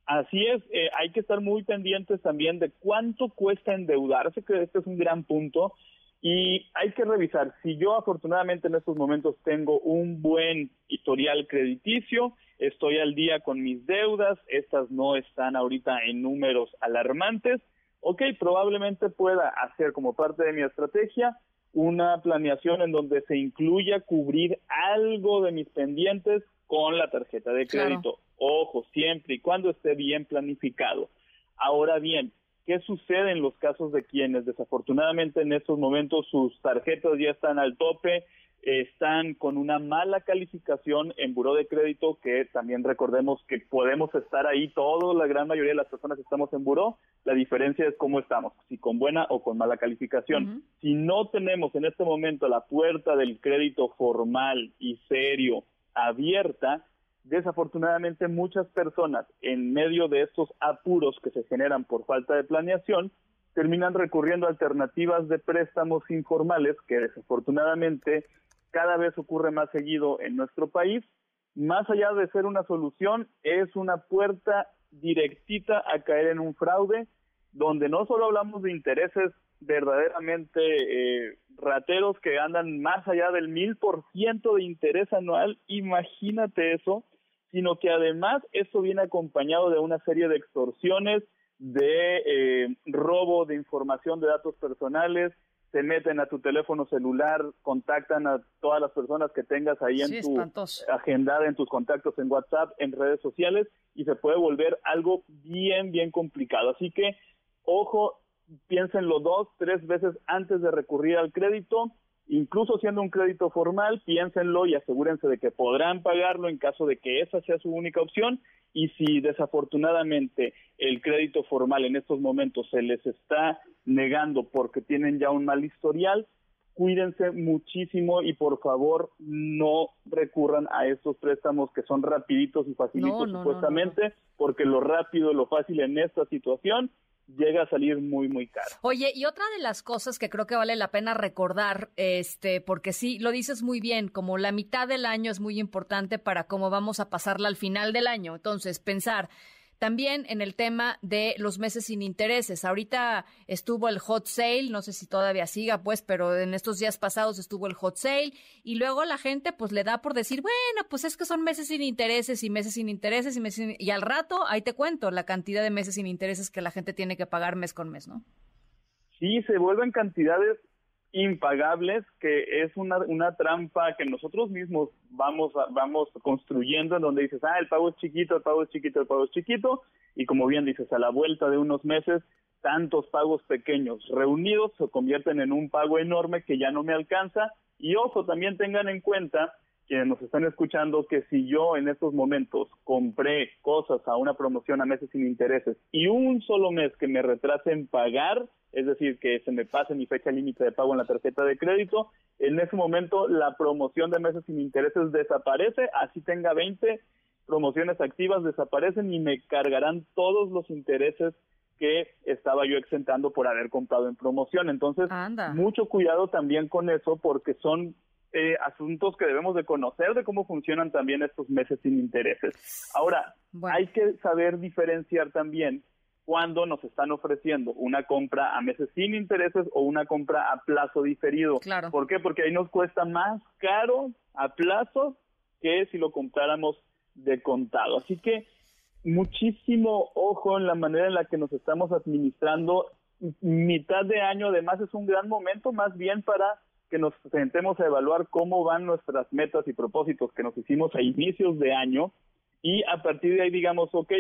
Así es, eh, hay que estar muy pendientes también de cuánto cuesta endeudarse, que este es un gran punto, y hay que revisar, si yo afortunadamente en estos momentos tengo un buen historial crediticio, estoy al día con mis deudas, estas no están ahorita en números alarmantes, ok, probablemente pueda hacer como parte de mi estrategia una planeación en donde se incluya cubrir algo de mis pendientes con la tarjeta de crédito. Ojo, siempre y cuando esté bien planificado. Ahora bien, ¿qué sucede en los casos de quienes desafortunadamente en estos momentos sus tarjetas ya están al tope, están con una mala calificación en buró de crédito, que también recordemos que podemos estar ahí, todos, la gran mayoría de las personas estamos en buró, la diferencia es cómo estamos, si con buena o con mala calificación. Si no tenemos en este momento la puerta del crédito formal y serio abierta, desafortunadamente muchas personas en medio de estos apuros que se generan por falta de planeación, terminan recurriendo a alternativas de préstamos informales que desafortunadamente cada vez ocurre más seguido en nuestro país. Más allá de ser una solución, es una puerta directita a caer en un fraude donde no solo hablamos de intereses verdaderamente eh, rateros que andan más allá del mil por ciento de interés anual, imagínate eso, sino que además eso viene acompañado de una serie de extorsiones, de eh, robo de información de datos personales, se meten a tu teléfono celular, contactan a todas las personas que tengas ahí en tu agenda, en tus contactos en WhatsApp, en redes sociales, y se puede volver algo bien, bien complicado. Así que, ojo, piénsenlo dos, tres veces antes de recurrir al crédito, incluso siendo un crédito formal, piénsenlo y asegúrense de que podrán pagarlo en caso de que esa sea su única opción y si desafortunadamente el crédito formal en estos momentos se les está negando porque tienen ya un mal historial, cuídense muchísimo y por favor no recurran a estos préstamos que son rapiditos y facilitos supuestamente, porque lo rápido, lo fácil en esta situación llega a salir muy muy caro. Oye, y otra de las cosas que creo que vale la pena recordar, este, porque sí, lo dices muy bien, como la mitad del año es muy importante para cómo vamos a pasarla al final del año. Entonces, pensar también en el tema de los meses sin intereses. Ahorita estuvo el hot sale, no sé si todavía siga, pues, pero en estos días pasados estuvo el hot sale y luego la gente pues le da por decir, bueno, pues es que son meses sin intereses y meses sin intereses y meses sin... y al rato ahí te cuento la cantidad de meses sin intereses que la gente tiene que pagar mes con mes, ¿no? Sí, se vuelven cantidades impagables, que es una, una trampa que nosotros mismos vamos, vamos construyendo en donde dices, ah, el pago es chiquito, el pago es chiquito, el pago es chiquito, y como bien dices, a la vuelta de unos meses tantos pagos pequeños reunidos se convierten en un pago enorme que ya no me alcanza. Y ojo, también tengan en cuenta quienes nos están escuchando que si yo en estos momentos compré cosas a una promoción a meses sin intereses y un solo mes que me retrase en pagar, es decir, que se me pase mi fecha límite de pago en la tarjeta de crédito, en ese momento la promoción de meses sin intereses desaparece, así tenga 20 promociones activas desaparecen y me cargarán todos los intereses que estaba yo exentando por haber comprado en promoción. Entonces, mucho cuidado también con eso porque son eh, asuntos que debemos de conocer de cómo funcionan también estos meses sin intereses. Ahora, hay que saber diferenciar también cuando nos están ofreciendo una compra a meses sin intereses o una compra a plazo diferido. Claro. ¿Por qué? Porque ahí nos cuesta más caro a plazo que si lo compráramos de contado. Así que muchísimo ojo en la manera en la que nos estamos administrando. Mitad de año además es un gran momento más bien para que nos sentemos a evaluar cómo van nuestras metas y propósitos que nos hicimos a inicios de año y a partir de ahí digamos, ok,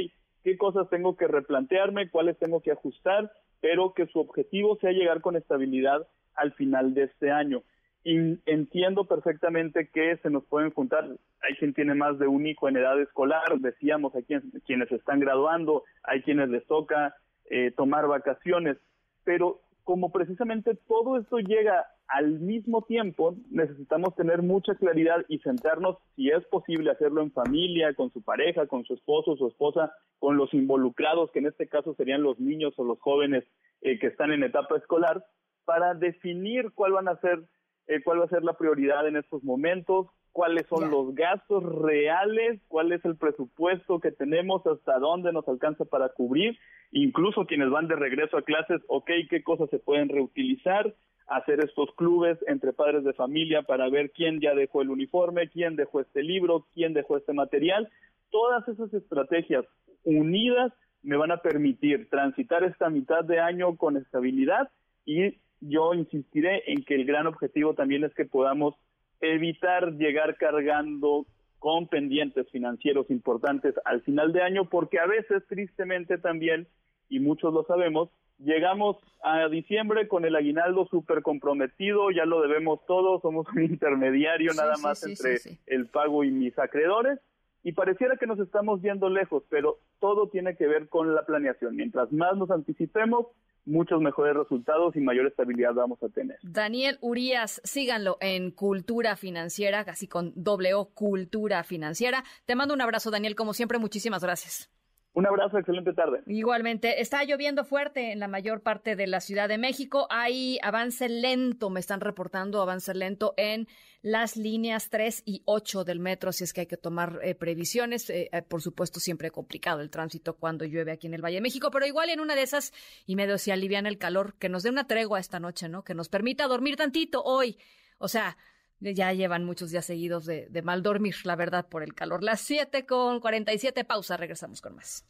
qué cosas tengo que replantearme, cuáles tengo que ajustar, pero que su objetivo sea llegar con estabilidad al final de este año. Y entiendo perfectamente que se nos pueden juntar, hay quien tiene más de un hijo en edad escolar, decíamos, hay quienes, quienes están graduando, hay quienes les toca eh, tomar vacaciones, pero como precisamente todo esto llega al mismo tiempo, necesitamos tener mucha claridad y sentarnos, si es posible, hacerlo en familia, con su pareja, con su esposo, su esposa, con los involucrados, que en este caso serían los niños o los jóvenes eh, que están en etapa escolar, para definir cuál van a ser, eh, cuál va a ser la prioridad en estos momentos, cuáles son los gastos reales, cuál es el presupuesto que tenemos, hasta dónde nos alcanza para cubrir, incluso quienes van de regreso a clases, ok, qué cosas se pueden reutilizar, hacer estos clubes entre padres de familia para ver quién ya dejó el uniforme, quién dejó este libro, quién dejó este material. Todas esas estrategias unidas me van a permitir transitar esta mitad de año con estabilidad y yo insistiré en que el gran objetivo también es que podamos evitar llegar cargando con pendientes financieros importantes al final de año, porque a veces, tristemente también, y muchos lo sabemos, llegamos a diciembre con el aguinaldo súper comprometido, ya lo debemos todos, somos un intermediario nada más entre el pago y mis acreedores, y pareciera que nos estamos yendo lejos, pero todo tiene que ver con la planeación. Mientras más nos anticipemos, muchos mejores resultados y mayor estabilidad vamos a tener. Daniel Urias, síganlo en Cultura Financiera, casi con doble O, Cultura Financiera. Te mando un abrazo, Daniel, como siempre, muchísimas gracias. Un abrazo, excelente tarde. Igualmente, está lloviendo fuerte en la mayor parte de la Ciudad de México. Hay avance lento, me están reportando avance lento en las líneas 3 y 8 del metro, así es que hay que tomar eh, previsiones. Eh, eh, por supuesto, siempre complicado el tránsito cuando llueve aquí en el Valle de México, pero igual en una de esas, y medio se alivian el calor, que nos dé una tregua esta noche, ¿no? Que nos permita dormir tantito hoy. O sea, ya llevan muchos días seguidos de, mal dormir, la verdad, por el calor. Las 7 con 47, pausa, regresamos con más.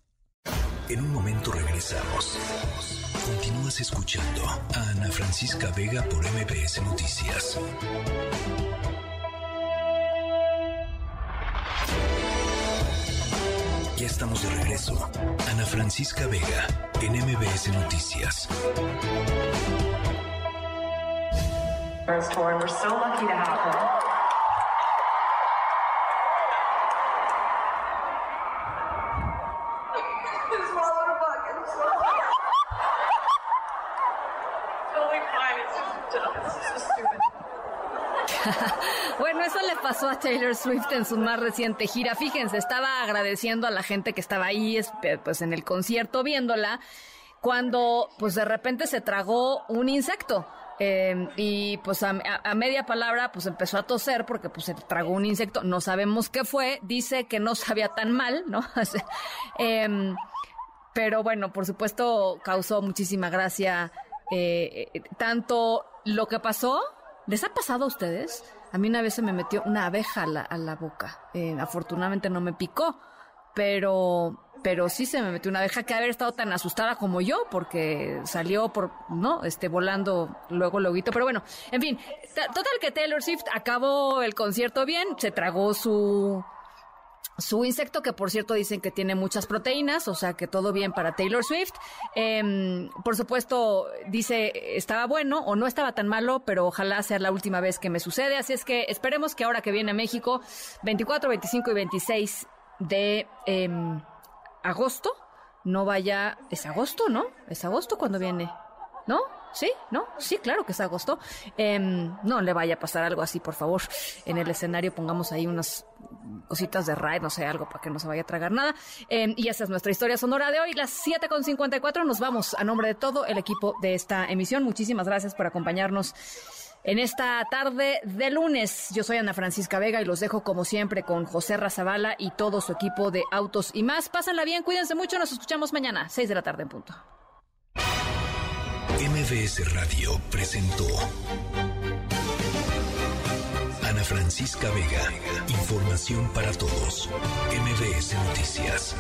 En un momento regresamos. Continúas escuchando a Ana Francisca Vega por MBS Noticias. Ya estamos de regreso. Ana Francisca Vega en MBS Noticias. We're so lucky to have her. bueno, eso le pasó a Taylor Swift en su más reciente gira. Fíjense, estaba agradeciendo a la gente que estaba ahí, pues en el concierto viéndola, cuando pues de repente se tragó un insecto. Em, y pues a, media palabra pues empezó a toser porque pues se tragó un insecto, no sabemos qué fue, dice que no sabía tan mal, ¿no? Em, pero bueno, por supuesto causó muchísima gracia eh, eh, tanto lo que pasó, ¿les ha pasado a ustedes? A mí una vez se me metió una abeja a la, boca, eh, afortunadamente no me picó, pero pero sí se me metió una abeja que haber estado tan asustada como yo porque salió por no este volando luego luego pero bueno en fin total que Taylor Swift acabó el concierto bien se tragó su su insecto, que por cierto dicen que tiene muchas proteínas, o sea que todo bien para Taylor Swift. Em, por supuesto, dice, estaba bueno o no estaba tan malo, pero ojalá sea la última vez que me sucede. Así es que esperemos que ahora que viene México, 24, 25 y 26 de em, agosto, no vaya, es agosto, ¿no? Es agosto cuando viene, ¿no? ¿Sí? ¿No? Sí, claro que es agosto. Em, no le vaya a pasar algo así, por favor. En el escenario pongamos ahí unas cositas de raid, no sé, algo para que no se vaya a tragar nada. Em, y esa es nuestra historia sonora de hoy, las 7.54. Nos vamos a nombre de todo el equipo de esta emisión. Muchísimas gracias por acompañarnos en esta tarde de lunes. Yo soy Ana Francisca Vega y los dejo como siempre con José Razabala y todo su equipo de autos y más. Pásenla bien, cuídense mucho, nos escuchamos mañana, 6 de la tarde en punto. MBS Radio presentó Ana Francisca Vega. Información para todos. MBS Noticias.